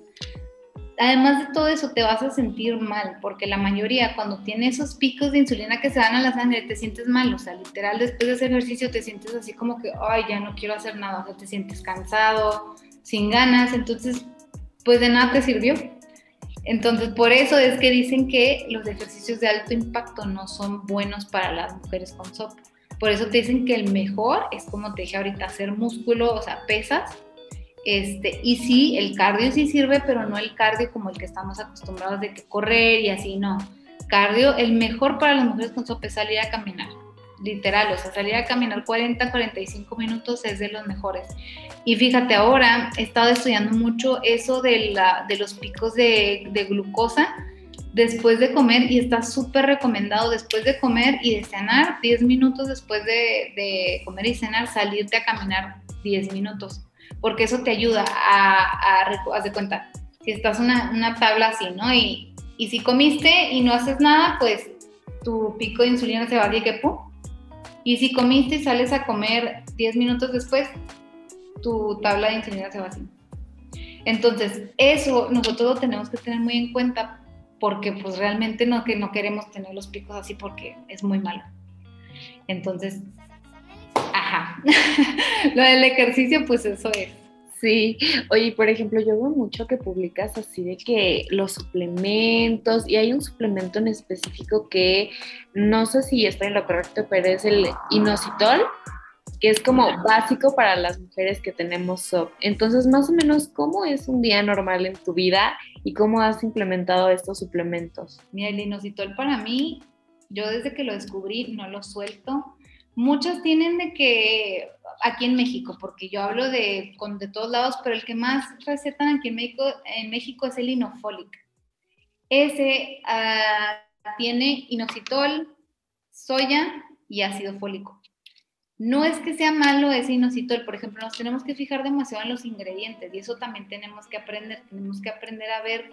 además de todo eso, te vas a sentir mal, porque la mayoría cuando tiene esos picos de insulina que se dan a la sangre, te sientes mal, o sea, literal, después de ese ejercicio te sientes así como que, ay, ya no quiero hacer nada, o sea, te sientes cansado, sin ganas, entonces, pues de nada te sirvió. Entonces, por eso es que dicen que los ejercicios de alto impacto no son buenos para las mujeres con SOP. Por eso te dicen que el mejor es como te dije ahorita, hacer músculo, o sea, pesas, Este, y sí, el cardio sí sirve, pero no el cardio como el que estamos acostumbrados de que correr y así, no. Cardio, el mejor para las mujeres con sopa es salir a caminar, literal, o sea, salir a caminar 40, 45 minutos es de los mejores. Y fíjate, ahora he estado estudiando mucho eso de, la, de los picos de, de glucosa después de comer y está súper recomendado después de comer y de cenar, 10 minutos después de, de, comer y cenar, salirte a caminar 10 minutos, porque eso te ayuda a, a de cuenta, si estás una, una tabla así, ¿no? Y, y, si comiste y no haces nada, pues tu pico de insulina se va a que pum. Y si comiste y sales a comer 10 minutos después, tu tabla de insulina se va así. Entonces, eso nosotros lo tenemos que tener muy en cuenta porque pues realmente no, que no queremos tener los picos así porque es muy malo. Entonces, ajá, lo del ejercicio pues eso es. Sí, oye, por ejemplo, yo veo mucho que publicas así de que los suplementos, y hay un suplemento en específico que no sé si estoy en lo correcto, pero es el inositol, que es como básico para las mujeres que tenemos SOP. Entonces, más o menos, ¿cómo es un día normal en tu vida y cómo has implementado estos suplementos? Mira, el inositol para mí, yo desde que lo descubrí no lo suelto. Muchas tienen de que aquí en México, porque yo hablo de, con, de todos lados, pero el que más recetan aquí en México, en México es el inofolic. Ese uh, tiene inositol, soya y ácido fólico. No es que sea malo ese inositol, por ejemplo, nos tenemos que fijar demasiado en los ingredientes y eso también tenemos que aprender, tenemos que aprender a ver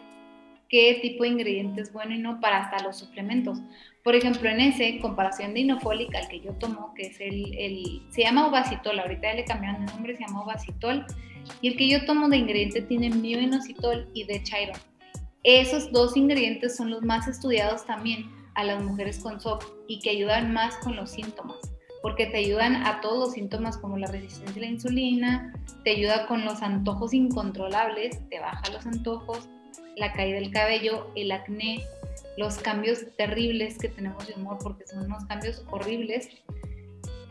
qué tipo de ingrediente es bueno y no para hasta los suplementos. Por ejemplo, en ese, comparación de inofólica, al que yo tomo, que es el, el se llama Obacitol, ahorita ya le cambiaron el nombre, se llama Obacitol, y el que yo tomo de ingrediente tiene mioinositol y de Chiron. Esos dos ingredientes son los más estudiados también a las mujeres con SOP y que ayudan más con los síntomas porque te ayudan a todos los síntomas como la resistencia a la insulina, te ayuda con los antojos incontrolables, te baja los antojos, la caída del cabello, el acné, los cambios terribles que tenemos de humor, porque son unos cambios horribles.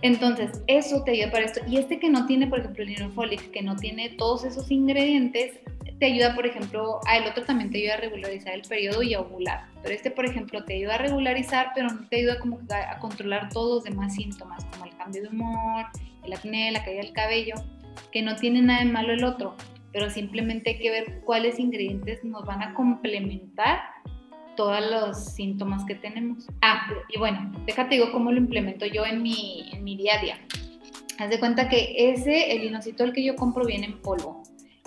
Entonces, eso te ayuda para esto. Y este que no tiene, por ejemplo, el linofolic, que no tiene todos esos ingredientes, te ayuda, por ejemplo, a el otro también te ayuda a regularizar el periodo y a ovular. Pero este, por ejemplo, te ayuda a regularizar, pero no te ayuda como a, controlar todos los demás síntomas, como el cambio de humor, el acné, la caída del cabello, que no tiene nada de malo el otro, pero simplemente hay que ver cuáles ingredientes nos van a complementar todos los síntomas que tenemos. Ah, y bueno, déjate digo cómo lo implemento yo en mi, en mi día a día. Haz de cuenta que ese, el inositol que yo compro viene en polvo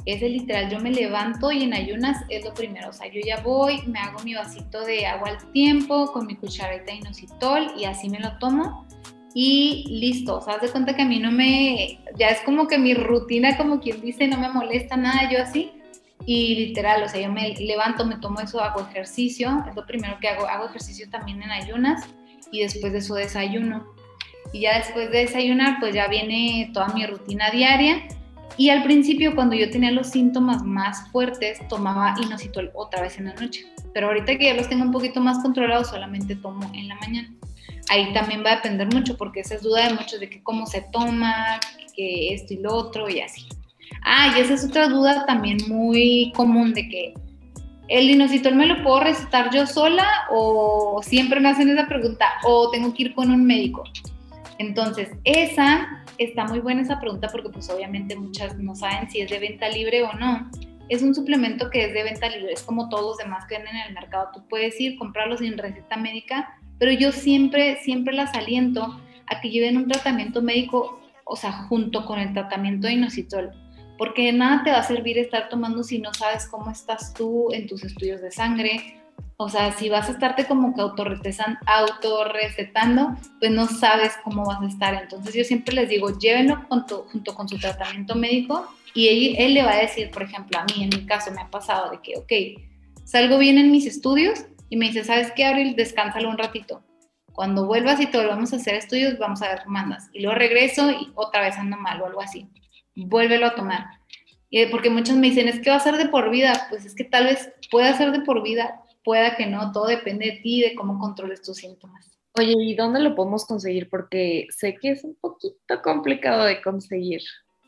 es el literal, yo me levanto y en ayunas es lo primero, o sea, yo ya voy, me hago mi vasito de agua al tiempo con mi cucharita de inositol y así me lo tomo y listo, o sea, haz de cuenta que a mí no me, ya es como que mi rutina, como quien dice, no me molesta nada, yo así, y literal, o sea, yo me levanto, me tomo eso, hago ejercicio, es lo primero que hago, hago ejercicio también en ayunas y después de eso desayuno. Y ya después de desayunar, pues ya viene toda mi rutina diaria y al principio, cuando yo tenía los síntomas más fuertes, tomaba inositol otra vez en la noche. Pero ahorita que ya los tengo un poquito más controlados, solamente tomo en la mañana. Ahí también va a depender mucho, porque esa es duda de muchos de que cómo se toma, que esto y lo otro y así. Ah, y esa es otra duda también muy común de que el inositol me lo puedo recetar yo sola o siempre me hacen esa pregunta o tengo que ir con un médico. Entonces, esa está muy buena esa pregunta porque pues obviamente muchas no saben si es de venta libre o no. Es un suplemento que es de venta libre, es como todos los demás que venden en el mercado. Tú puedes ir, comprarlos sin receta médica, pero yo siempre, siempre las aliento a que lleven un tratamiento médico, o sea, junto con el tratamiento de inositol, porque de nada te va a servir estar tomando si no sabes cómo estás tú en tus estudios de sangre, o sea, si vas a estarte como que autorrecetando, pues no sabes cómo vas a estar. Entonces yo siempre les digo, llévenlo junto, con su tratamiento médico y él, le va a decir, por ejemplo, a mí en mi caso me ha pasado de que, ok, salgo bien en mis estudios y me dice, ¿sabes qué, Abril? Descánsalo un ratito. Cuando vuelvas y te volvamos a hacer estudios, vamos a ver cómo andas. Y luego regreso y otra vez ando mal o algo así. Vuélvelo a tomar. Y porque muchos me dicen, es que va a ser de por vida. Pues es que tal vez pueda ser de por vida, pueda que no, todo depende de ti, de cómo controles tus síntomas. Oye, ¿y dónde lo podemos conseguir? Porque sé que es un poquito complicado de conseguir.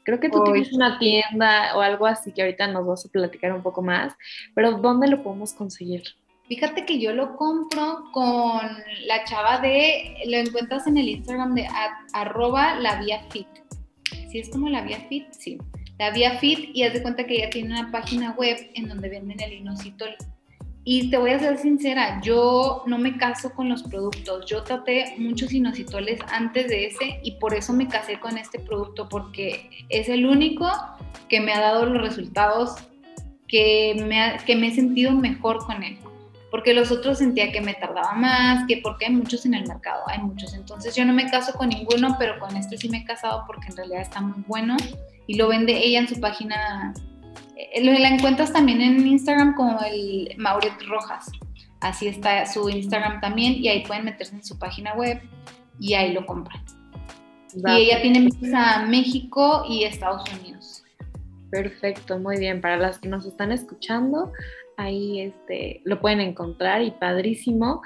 Creo que tú tienes una tienda o algo así que ahorita nos vas a platicar un poco más, pero ¿dónde lo podemos conseguir? Fíjate que yo lo compro con la chava de, lo encuentras en el Instagram de la vía fit. ¿Sí es como la vía fit? Sí. La vía fit y haz de cuenta que ella tiene una página web en donde venden el inositol. Y te voy a ser sincera, yo no me caso con los productos. Yo traté muchos inositoles antes de ese y por eso me casé con este producto, porque es el único que me ha dado los resultados que me, que me he sentido mejor con él. Porque los otros sentía que me tardaba más, que porque hay muchos en el mercado, hay muchos. Entonces yo no me caso con ninguno, pero con este sí me he casado porque en realidad está muy bueno y lo vende ella en su página eh, la encuentras también en Instagram como el Mauret Rojas. Así está su Instagram también y ahí pueden meterse en su página web y ahí lo compran. Y ella tiene a México y Estados Unidos. Perfecto, muy bien. Para las que nos están escuchando, ahí este, lo pueden encontrar y padrísimo.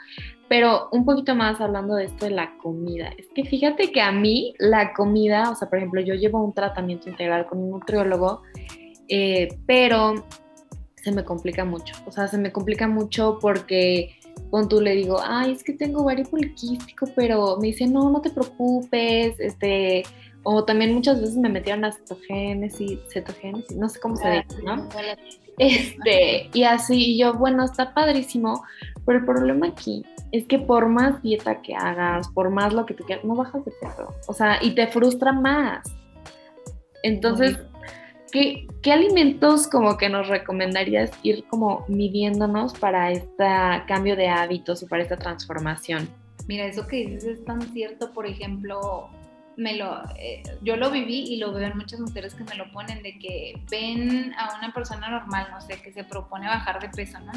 Pero un poquito más hablando de esto de la comida. Es que fíjate que a mí la comida, o sea, por ejemplo, yo llevo un tratamiento integral con un nutriólogo eh, pero se me complica mucho, o sea, se me complica mucho porque con tú le digo, ay, es que tengo ovario poliquístico, pero me dice, no, no te preocupes, este, o también muchas veces me metieron a cetogénesis, cetogénesis, no sé cómo se dice, ¿no? Este, y así, y yo, bueno, está padrísimo, pero el problema aquí es que por más dieta que hagas, por más lo que tú quieras, no bajas de peso, o sea, y te frustra más. Entonces, ¿Qué, alimentos como que nos recomendarías ir como midiéndonos para este cambio de hábitos o para esta transformación? Mira, eso que dices es tan cierto, por ejemplo, me lo, eh, yo lo viví y lo veo en muchas mujeres que me lo ponen, de que ven a una persona normal, no sé, que se propone bajar de peso, ¿no?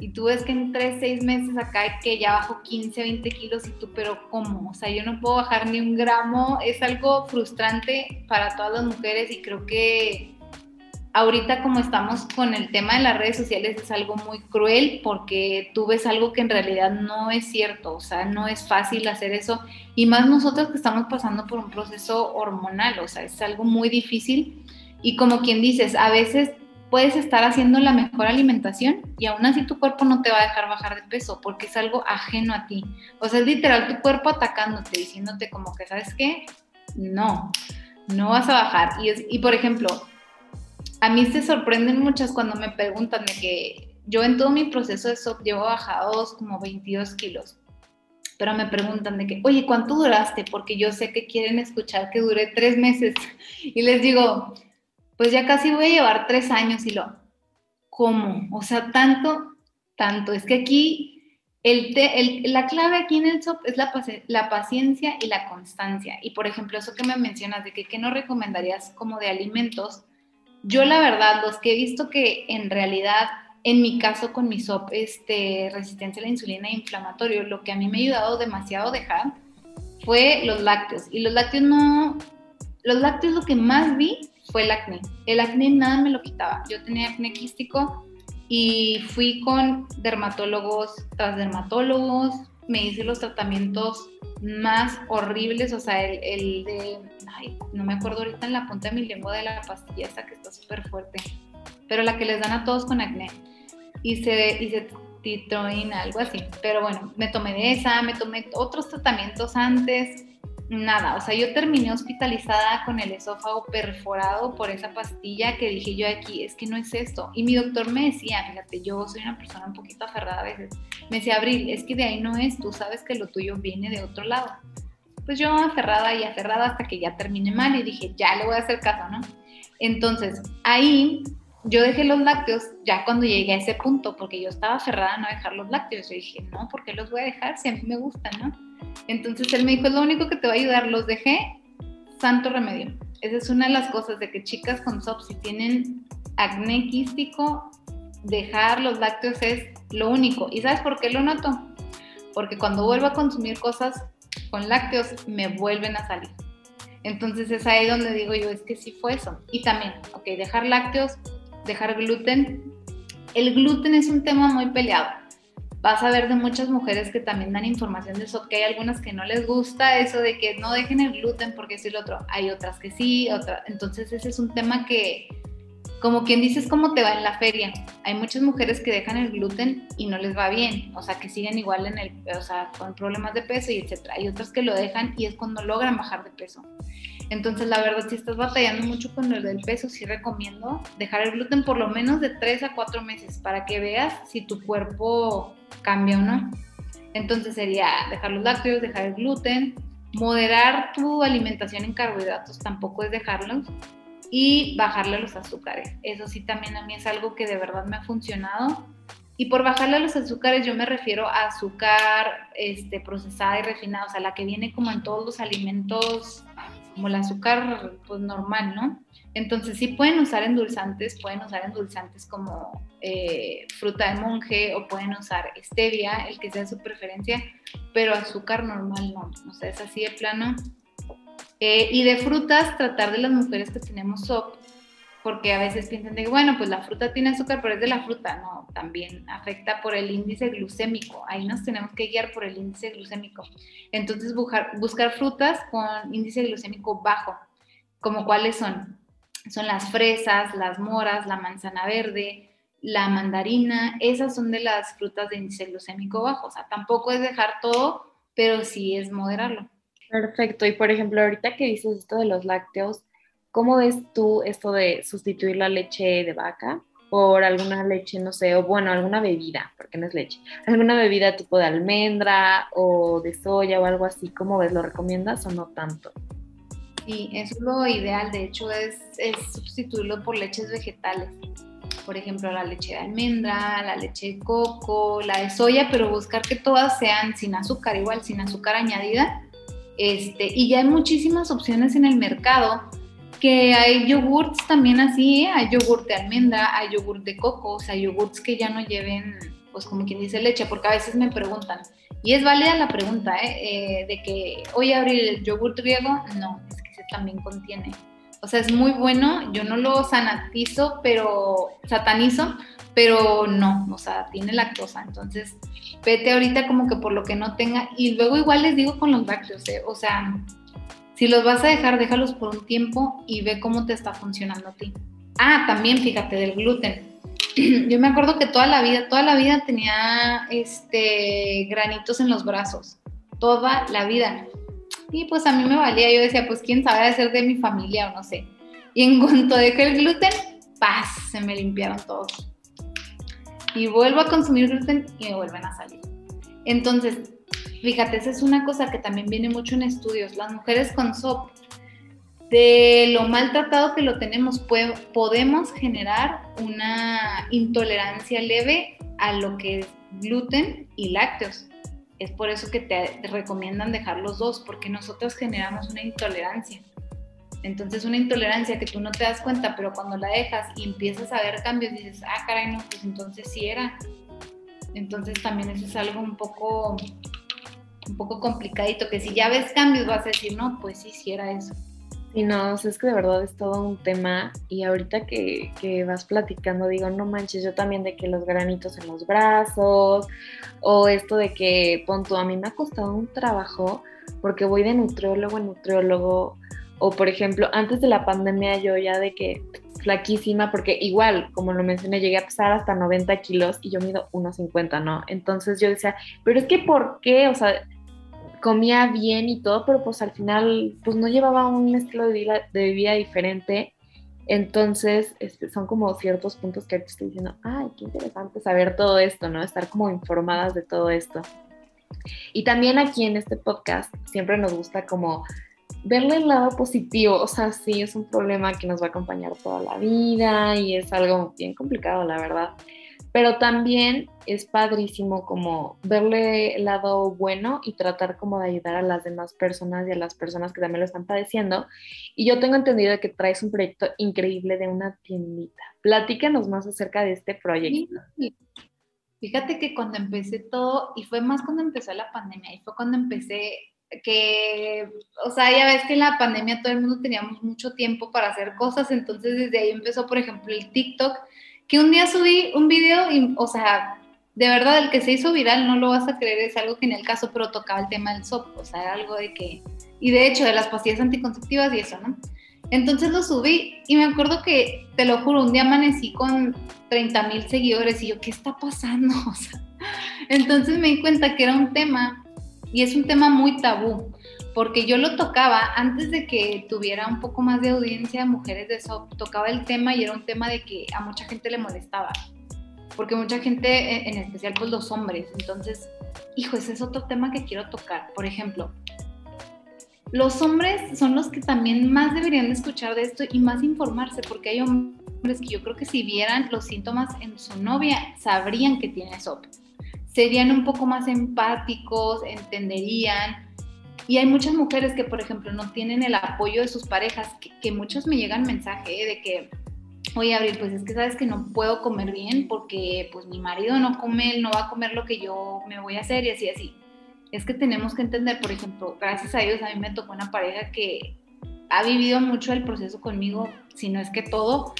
y tú ves que en 3, 6 meses acá que ya bajo 15, 20 kilos y tú, pero ¿cómo? O sea, yo no puedo bajar ni un gramo, es algo frustrante para todas las mujeres y creo que ahorita como estamos con el tema de las redes sociales es algo muy cruel porque tú ves algo que en realidad no es cierto, o sea, no es fácil hacer eso y más nosotros que estamos pasando por un proceso hormonal, o sea, es algo muy difícil y como quien dices, a veces puedes estar haciendo la mejor alimentación y aún así tu cuerpo no te va a dejar bajar de peso porque es algo ajeno a ti. O sea, es literal tu cuerpo atacándote, diciéndote como que, ¿sabes qué? No, no vas a bajar. Y, y por ejemplo, a mí se sorprenden muchas cuando me preguntan de que yo en todo mi proceso de SOP llevo bajados como 22 kilos. Pero me preguntan de que, oye, ¿cuánto duraste? Porque yo sé que quieren escuchar que duré tres meses. Y les digo, pues ya casi voy a llevar tres años y lo, ¿cómo? O sea, tanto, tanto. Es que aquí, el, la clave aquí en el SOP es la, la, paciencia y la constancia. Y por ejemplo, eso que me mencionas de que qué no recomendarías como de alimentos, yo la verdad, los que he visto que en realidad, en mi caso con mi SOP, este, resistencia a la insulina e inflamatorio, lo que a mí me ha ayudado demasiado dejar fue los lácteos. Y los lácteos no, los lácteos lo que más vi fue el acné. El acné nada me lo quitaba. Yo tenía acné quístico y fui con dermatólogos tras dermatólogos, me hice los tratamientos más horribles, o sea, el, de, ay, no me acuerdo ahorita en la punta de mi lengua de la pastilla esa que está súper fuerte, pero la que les dan a todos con acné. Hice, hice titroína, algo así. Pero bueno, me tomé de esa, me tomé otros tratamientos antes nada, o sea, yo terminé hospitalizada con el esófago perforado por esa pastilla que dije yo aquí, es que no es esto. Y mi doctor me decía, fíjate, yo soy una persona un poquito aferrada a veces, me decía, Abril, es que de ahí no es, tú sabes que lo tuyo viene de otro lado. Pues yo aferrada y aferrada hasta que ya terminé mal y dije, ya le voy a hacer caso, ¿no? Entonces, ahí yo dejé los lácteos ya cuando llegué a ese punto, porque yo estaba aferrada a no dejar los lácteos. Yo dije, no, ¿por qué los voy a dejar si a mí me gustan, no? Entonces él me dijo, es lo único que te va a ayudar, los dejé, santo remedio. Esa es una de las cosas de que chicas con SOP, si tienen acné quístico, dejar los lácteos es lo único. ¿Y sabes por qué lo noto? Porque cuando vuelvo a consumir cosas con lácteos, me vuelven a salir. Entonces es ahí donde digo yo, es que sí fue eso. Y también, ok, dejar lácteos, dejar gluten. El gluten es un tema muy peleado vas a ver de muchas mujeres que también dan información de eso, que hay algunas que no les gusta eso de que no dejen el gluten porque es el otro, hay otras que sí, otra, entonces ese es un tema que, como quien dices, cómo te va en la feria. Hay muchas mujeres que dejan el gluten y no les va bien, o sea, que siguen igual en el, o sea, con problemas de peso y etcétera. Hay otras que lo dejan y es cuando logran bajar de peso. Entonces, la verdad, si estás batallando mucho con el del peso, sí recomiendo dejar el gluten por lo menos de 3 a 4 meses para que veas si tu cuerpo cambia o no. Entonces sería dejar los lácteos, dejar el gluten, moderar tu alimentación en carbohidratos, tampoco es dejarlos, y bajarle los azúcares. Eso sí también a mí es algo que de verdad me ha funcionado. Y por bajarle los azúcares yo me refiero a azúcar este, procesada y refinada, o sea, la que viene como en todos los alimentos como el azúcar pues normal, ¿no? Entonces sí pueden usar endulzantes, pueden usar endulzantes como eh, fruta de monje o pueden usar stevia, el que sea su preferencia, pero azúcar normal no, o sea, es así de plano. Eh, y de frutas, tratar de las mujeres que tenemos SOP, porque a veces piensan de, bueno, pues la fruta tiene azúcar, pero es de la fruta, no, también afecta por el índice glucémico, ahí nos tenemos que guiar por el índice glucémico. Entonces buscar, buscar frutas con índice glucémico bajo, como cuáles son. Son las fresas, las moras, la manzana verde, la mandarina, esas son de las frutas de índice glucémico bajo, o sea, tampoco es dejar todo, pero sí es moderarlo. Perfecto, y por ejemplo, ahorita que dices esto de los lácteos, ¿Cómo ves tú esto de sustituir la leche de vaca por alguna leche, no sé, o bueno, alguna bebida, porque no es leche, alguna bebida tipo de almendra o de soya o algo así? ¿Cómo ves? ¿Lo recomiendas o no tanto? Sí, eso es lo ideal, de hecho, es, es sustituirlo por leches vegetales. Por ejemplo, la leche de almendra, la leche de coco, la de soya, pero buscar que todas sean sin azúcar, igual sin azúcar añadida. Este, y ya hay muchísimas opciones en el mercado que hay yogurts también así, ¿eh? hay yogurt de almendra, hay yogurt de coco, o sea, yogurts que ya no lleven, pues como quien dice leche, porque a veces me preguntan, y es válida la pregunta, ¿eh? eh de que, hoy abrir el yogurt griego, no, es que ese también contiene. O sea, es muy bueno, yo no lo sanatizo, pero satanizo, pero no, o sea, tiene lactosa, entonces vete ahorita como que por lo que no tenga, y luego igual les digo con los lácteos, ¿eh? o sea, si los vas a dejar, déjalos por un tiempo y ve cómo te está funcionando a ti. Ah, también fíjate del gluten. Yo me acuerdo que toda la vida, toda la vida tenía este granitos en los brazos, toda la vida. Y pues a mí me valía, yo decía, pues quién sabe hacer de mi familia o no sé. Y en cuanto dejé el gluten, ¡paz! Se me limpiaron todos. Y vuelvo a consumir gluten y me vuelven a salir. Entonces, Fíjate, esa es una cosa que también viene mucho en estudios. Las mujeres con SOP, de lo maltratado que lo tenemos, podemos generar una intolerancia leve a lo que es gluten y lácteos. Es por eso que te, recomiendan dejar los dos, porque nosotros generamos una intolerancia. Entonces una intolerancia que tú no te das cuenta, pero cuando la dejas y empiezas a ver cambios, dices, ah, caray, no, pues entonces sí era. Entonces también eso es algo un poco un poco complicadito, que si ya ves cambios vas a decir, no, pues sí, sí era eso. Y no, es que de verdad es todo un tema y ahorita que, que, vas platicando digo, no manches, yo también de que los granitos en los brazos o esto de que, punto, a mí me ha costado un trabajo porque voy de nutriólogo en nutriólogo o por ejemplo, antes de la pandemia yo ya de que flaquísima porque igual, como lo mencioné, llegué a pesar hasta 90 kilos y yo mido 1,50, ¿no? Entonces yo decía, pero es que ¿por qué? O sea, comía bien y todo, pero pues al final pues no llevaba un estilo de vida, de vida diferente. Entonces, este, son como ciertos puntos que estoy diciendo, ay, qué interesante saber todo esto, ¿no? Estar como informadas de todo esto. Y también aquí en este podcast siempre nos gusta como verle el lado positivo, o sea, sí, es un problema que nos va a acompañar toda la vida y es algo bien complicado, la verdad pero también es padrísimo como verle el lado bueno y tratar como de ayudar a las demás personas y a las personas que también lo están padeciendo. Y yo tengo entendido que traes un proyecto increíble de una tiendita. Platícanos más acerca de este proyecto. Fíjate que cuando empecé todo, y fue más cuando empezó la pandemia, y fue cuando empecé que, o sea, ya ves que en la pandemia todo el mundo teníamos mucho tiempo para hacer cosas, entonces desde ahí empezó, por ejemplo, el TikTok, que un día subí un video y, o sea, de verdad, el que se hizo viral, no lo vas a creer, es algo que en el caso, pero tocaba el tema del SOP, o sea, algo de que, y de hecho, de las pastillas anticonceptivas y eso, ¿no? Entonces lo subí y me acuerdo que, te lo juro, un día amanecí con 30 mil seguidores y yo, ¿qué está pasando? Entonces me di cuenta que era un tema y es un tema muy tabú, porque yo lo tocaba antes de que tuviera un poco más de audiencia mujeres de eso, tocaba el tema y era un tema de que a mucha gente le molestaba, porque mucha gente, en especial pues los hombres, entonces, hijo, ese es otro tema que quiero tocar. Por ejemplo, los hombres son los que también más deberían escuchar de esto y más informarse, porque hay hombres que yo creo que si vieran los síntomas en su novia, sabrían que tiene SOP. Serían un poco más empáticos, entenderían. Y hay muchas mujeres que, por ejemplo, no tienen el apoyo de sus parejas, que, muchos me llegan mensaje de que, oye, Abril, pues es que sabes que no puedo comer bien porque pues mi marido no come, él no va a comer lo que yo me voy a hacer y así, así. Es que tenemos que entender, por ejemplo, gracias a Dios a mí me tocó una pareja que ha vivido mucho el proceso conmigo, si no es que todo,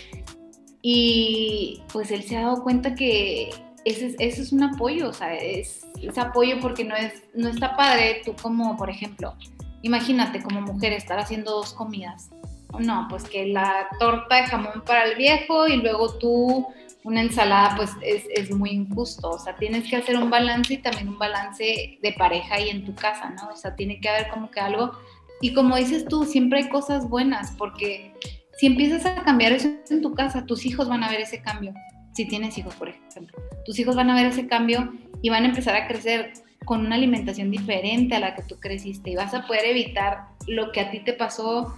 y pues él se ha dado cuenta que ese, es un apoyo, o sea, es, apoyo porque no, es, no está padre tú como, por ejemplo, imagínate como mujer estar haciendo dos comidas. No, pues que la torta de jamón para el viejo y luego tú una ensalada pues es, es, muy injusto, o sea, tienes que hacer un balance y también un balance de pareja y en tu casa, ¿no? O sea, tiene que haber como que algo, y como dices tú, siempre hay cosas buenas, porque si empiezas a cambiar eso en tu casa, tus hijos van a ver ese cambio, si tienes hijos, por ejemplo, tus hijos van a ver ese cambio y van a empezar a crecer con una alimentación diferente a la que tú creciste y vas a poder evitar lo que a ti te pasó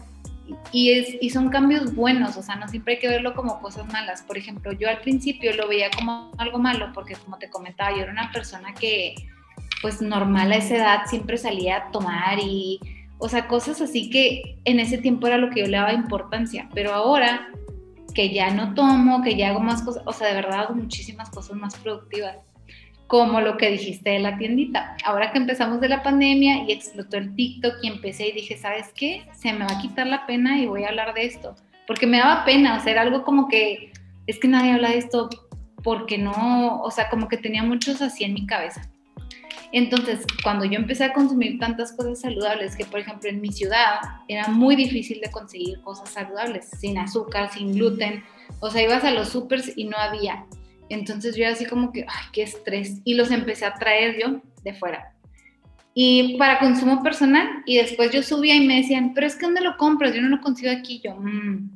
y, es, y son cambios buenos, o sea, no siempre hay que verlo como cosas malas. Por ejemplo, yo al principio lo veía como algo malo, porque como te comentaba, yo era una persona que, pues normal a esa edad, siempre salía a tomar y, o sea, cosas así que en ese tiempo era lo que yo le daba importancia, pero ahora que ya no tomo, que ya hago más cosas, o sea, de verdad hago muchísimas cosas más productivas como lo que dijiste de la tiendita. Ahora que empezamos de la pandemia y explotó el TikTok y empecé y dije, ¿sabes qué? Se me va a quitar la pena y voy a hablar de esto. Porque me daba pena, o sea, era algo como que, es que nadie habla de esto porque no, o sea, como que tenía muchos así en mi cabeza. Entonces, cuando yo empecé a consumir tantas cosas saludables, que por ejemplo en mi ciudad era muy difícil de conseguir cosas saludables, sin azúcar, sin gluten, o sea, ibas a los supers y no había. Entonces yo era así como que, ay, qué estrés. Y los empecé a traer yo de fuera. Y para consumo personal, y después yo subía y me decían, pero es que ¿dónde lo compras? Yo no lo consigo aquí. Yo, mm".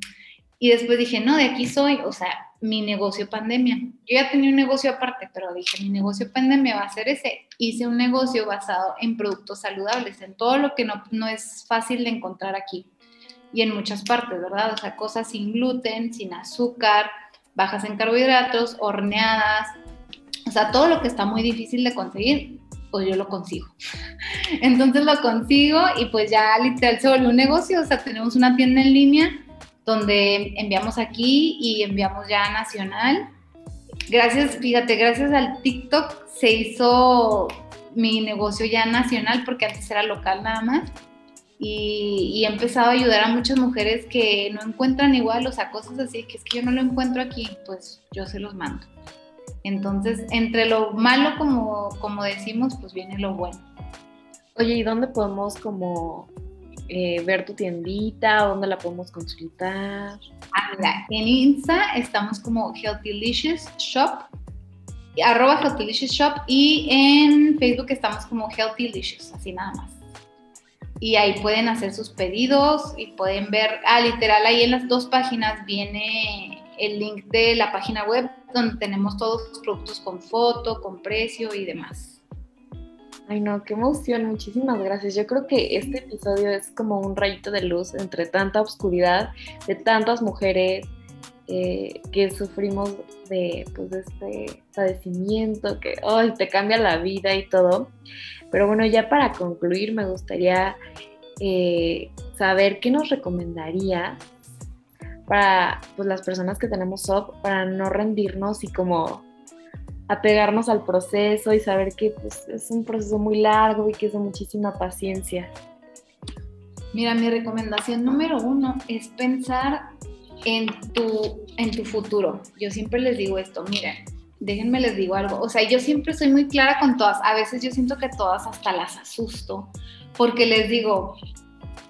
Y después dije, no, de aquí soy, o sea, mi negocio pandemia. Yo ya tenía un negocio aparte, pero dije, mi negocio pandemia va a ser ese. Hice un negocio basado en productos saludables, en todo lo que no, no es fácil de encontrar aquí y en muchas partes, ¿verdad? O sea, cosas sin gluten, sin azúcar, bajas en carbohidratos, horneadas, o sea, todo lo que está muy difícil de conseguir, pues yo lo consigo. Entonces lo consigo y pues ya literal se volvió un negocio, o sea, tenemos una tienda en línea donde enviamos aquí y enviamos ya nacional. Gracias, fíjate, gracias al TikTok se hizo mi negocio ya nacional porque antes era local nada más y, he empezado a ayudar a muchas mujeres que no encuentran igual, o sea, cosas así, que es que yo no lo encuentro aquí, pues yo se los mando. Entonces, entre lo malo, como, como decimos, pues viene lo bueno. Oye, ¿y dónde podemos como eh, ver tu tiendita? ¿Dónde la podemos consultar? Ah, en Insta estamos como Healthylicious Shop, arroba Healthylicious Shop, y en Facebook estamos como Healthylicious, así nada más y ahí pueden hacer sus pedidos y pueden ver, ah, literal, ahí en las dos páginas viene el link de la página web donde tenemos todos los productos con foto, con precio y demás. Ay, no, qué emoción, muchísimas gracias. Yo creo que este episodio es como un rayito de luz entre tanta oscuridad de tantas mujeres eh, que sufrimos de, pues, de este padecimiento que ay, te cambia la vida y todo. Pero bueno, ya para concluir, me gustaría eh, saber qué nos recomendaría para pues, las personas que tenemos SOP para no rendirnos y como apegarnos al proceso y saber que pues, es un proceso muy largo y que es de muchísima paciencia. Mira, mi recomendación número uno es pensar en tu, en tu futuro. Yo siempre les digo esto, miren, déjenme les digo algo, o sea, yo siempre soy muy clara con todas, a veces yo siento que todas hasta las asusto, porque les digo,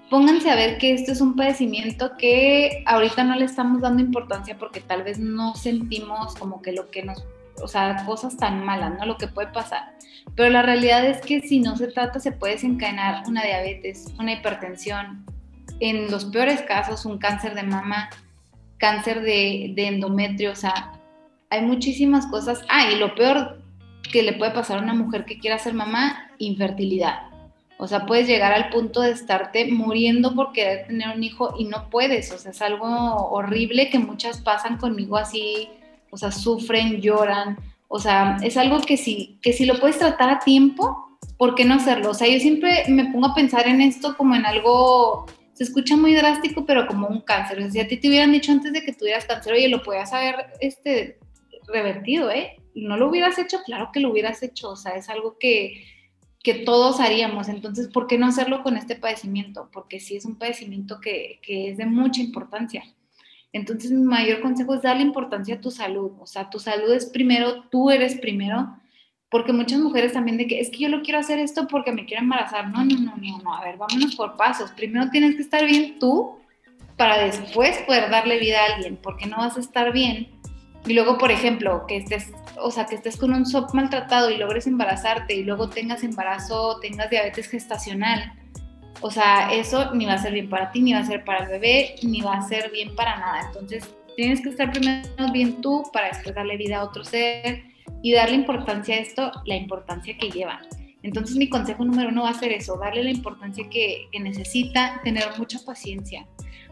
pónganse a ver que esto es un padecimiento que ahorita no le estamos dando importancia porque tal vez no sentimos como que lo que nos, o sea, cosas tan malas, ¿no? Lo que puede pasar. Pero la realidad es que si no se trata se puede desencadenar una diabetes, una hipertensión, en los peores casos un cáncer de mama, cáncer de, endometrio, o sea, hay muchísimas cosas. Ah, y lo peor que le puede pasar a una mujer que quiera ser mamá, infertilidad. O sea, puedes llegar al punto de estarte muriendo por querer tener un hijo y no puedes. O sea, es algo horrible que muchas pasan conmigo así, o sea, sufren, lloran. O sea, es algo que si, que si lo puedes tratar a tiempo, ¿por qué no hacerlo? O sea, yo siempre me pongo a pensar en esto como en algo, se escucha muy drástico, pero como un cáncer. O sea, si a ti te hubieran dicho antes de que tuvieras cáncer, oye, lo podías haber este, revertido, ¿eh? No lo hubieras hecho, claro que lo hubieras hecho. O sea, es algo que que todos haríamos. Entonces, ¿por qué no hacerlo con este padecimiento? Porque sí es un padecimiento que, que, es de mucha importancia. Entonces, mi mayor consejo es darle importancia a tu salud. O sea, tu salud es primero, tú eres primero, porque muchas mujeres también de que es que yo lo quiero hacer esto porque me quiero embarazar. No, no, no, no, no. A ver, vámonos por pasos. Primero tienes que estar bien tú para después poder darle vida a alguien, porque no vas a estar bien y luego, por ejemplo, que estés, o sea, que estés con un SOP maltratado y logres embarazarte y luego tengas embarazo, tengas diabetes gestacional. O sea, eso ni va a ser bien para ti, ni va a ser para el bebé, ni va a ser bien para nada. Entonces, tienes que estar primero bien tú para después darle vida a otro ser y darle importancia a esto, la importancia que lleva. Entonces, mi consejo número uno va a ser eso, darle la importancia que, que necesita, tener mucha paciencia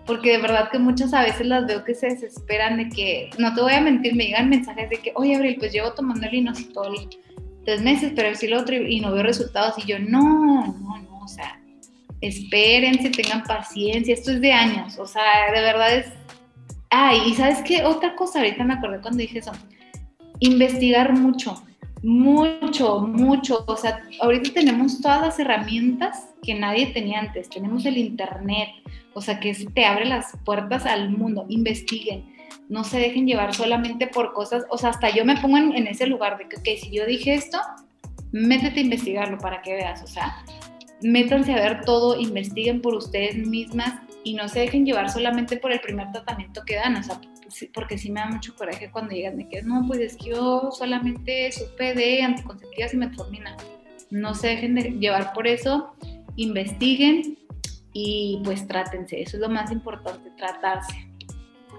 porque de verdad que muchas a veces las veo que se desesperan de que, no te voy a mentir, me llegan mensajes de que, oye, Abril, pues llevo tomando el inositol tres meses, pero si lo otro y no veo resultados, y yo, no, no, no, o sea, espérense, tengan paciencia, esto es de años, o sea, de verdad es... Ay, y sabes qué, otra cosa, ahorita me acordé cuando dije eso, investigar mucho, mucho, mucho, o sea, ahorita tenemos todas las herramientas que nadie tenía antes, tenemos el Internet, o sea, que te abre las puertas al mundo. Investiguen, no se dejen llevar solamente por cosas, o sea, hasta yo me pongo en, ese lugar de que, si yo dije esto, métete a investigarlo para que veas, o sea, métanse a ver todo, investiguen por ustedes mismas y no se dejen llevar solamente por el primer tratamiento que dan, o sea, porque sí me da mucho coraje cuando llegan de que no, pues es que yo solamente supe de anticonceptivas y metformina. No se dejen de llevar por eso, investiguen, y pues trátense, eso es lo más importante, tratarse.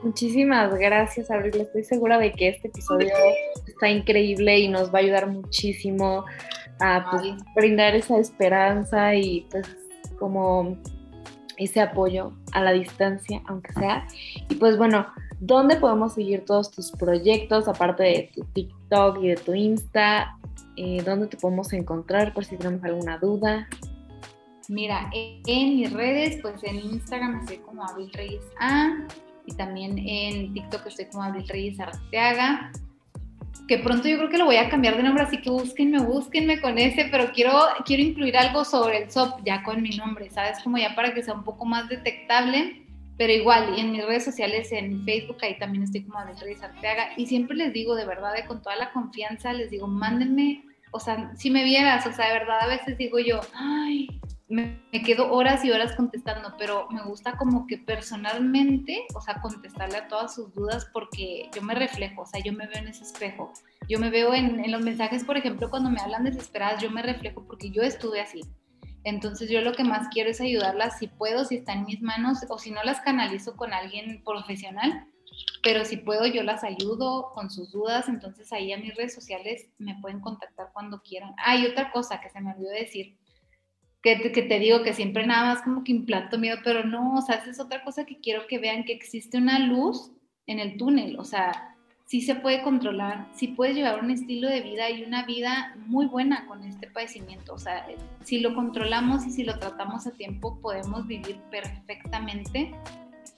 Muchísimas gracias, Abril. Estoy segura de que este episodio está increíble y nos va a ayudar muchísimo a pues, brindar esa esperanza y pues como ese apoyo a la distancia, aunque sea. Y pues bueno, ¿dónde podemos seguir todos tus proyectos, aparte de tu TikTok y de tu Insta? Eh, ¿Dónde te podemos encontrar por si tenemos alguna duda? Mira, en mis redes, pues en Instagram estoy como Abril Reyes A y también en TikTok estoy como Abril Reyes Arteaga. Que pronto yo creo que lo voy a cambiar de nombre, así que búsquenme, búsquenme con ese, pero quiero, quiero incluir algo sobre el SOP ya con mi nombre, ¿sabes? Como ya para que sea un poco más detectable, pero igual, en mis redes sociales, en Facebook, ahí también estoy como Abril Reyes Arteaga. Y siempre les digo, de verdad, de con toda la confianza, les digo, mándenme, o sea, si me vieras, o sea, de verdad, a veces digo yo, ay, me, quedo horas y horas contestando, pero me gusta como que personalmente, o sea, contestarle a todas sus dudas porque yo me reflejo, o sea, yo me veo en ese espejo. Yo me veo en, los mensajes, por ejemplo, cuando me hablan desesperadas, yo me reflejo porque yo estuve así. Entonces yo lo que más quiero es ayudarlas si puedo, si está en mis manos o si no las canalizo con alguien profesional, pero si puedo yo las ayudo con sus dudas, entonces ahí a mis redes sociales me pueden contactar cuando quieran. Ah, y otra cosa que se me olvidó decir, que, te digo que siempre nada más como que implanto miedo, pero no, o sea, esa es otra cosa que quiero que vean, que existe una luz en el túnel, o sea, sí se puede controlar, sí puedes llevar un estilo de vida y una vida muy buena con este padecimiento, o sea, si lo controlamos y si lo tratamos a tiempo, podemos vivir perfectamente.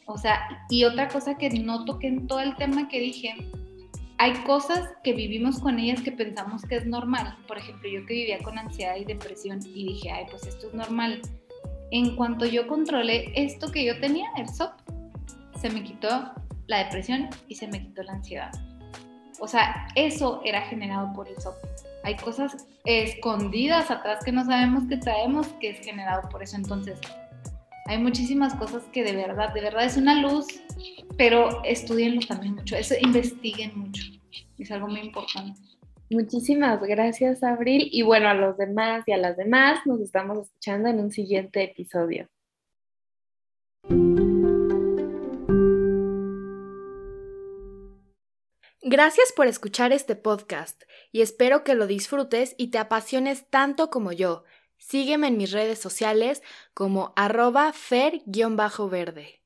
O sea, y otra cosa que no toqué en todo el tema que dije, hay cosas que vivimos con ellas que pensamos que es normal. Por ejemplo, yo que vivía con ansiedad y depresión y dije, ay, pues esto es normal. En cuanto yo controlé esto que yo tenía, el SOP, se me quitó la depresión y se me quitó la ansiedad. O sea, eso era generado por el sopo. Hay cosas escondidas atrás que no sabemos que traemos que es generado por eso. Entonces, hay muchísimas cosas que de verdad, de verdad es una luz, pero estudienlo también mucho, eso investiguen mucho. Es algo muy importante. Muchísimas gracias, Abril. Y bueno, a los demás y a las demás nos estamos escuchando en un siguiente episodio. Gracias por escuchar este podcast y espero que lo disfrutes y te apasiones tanto como yo. Sígueme en mis redes sociales como arroba fer-verde.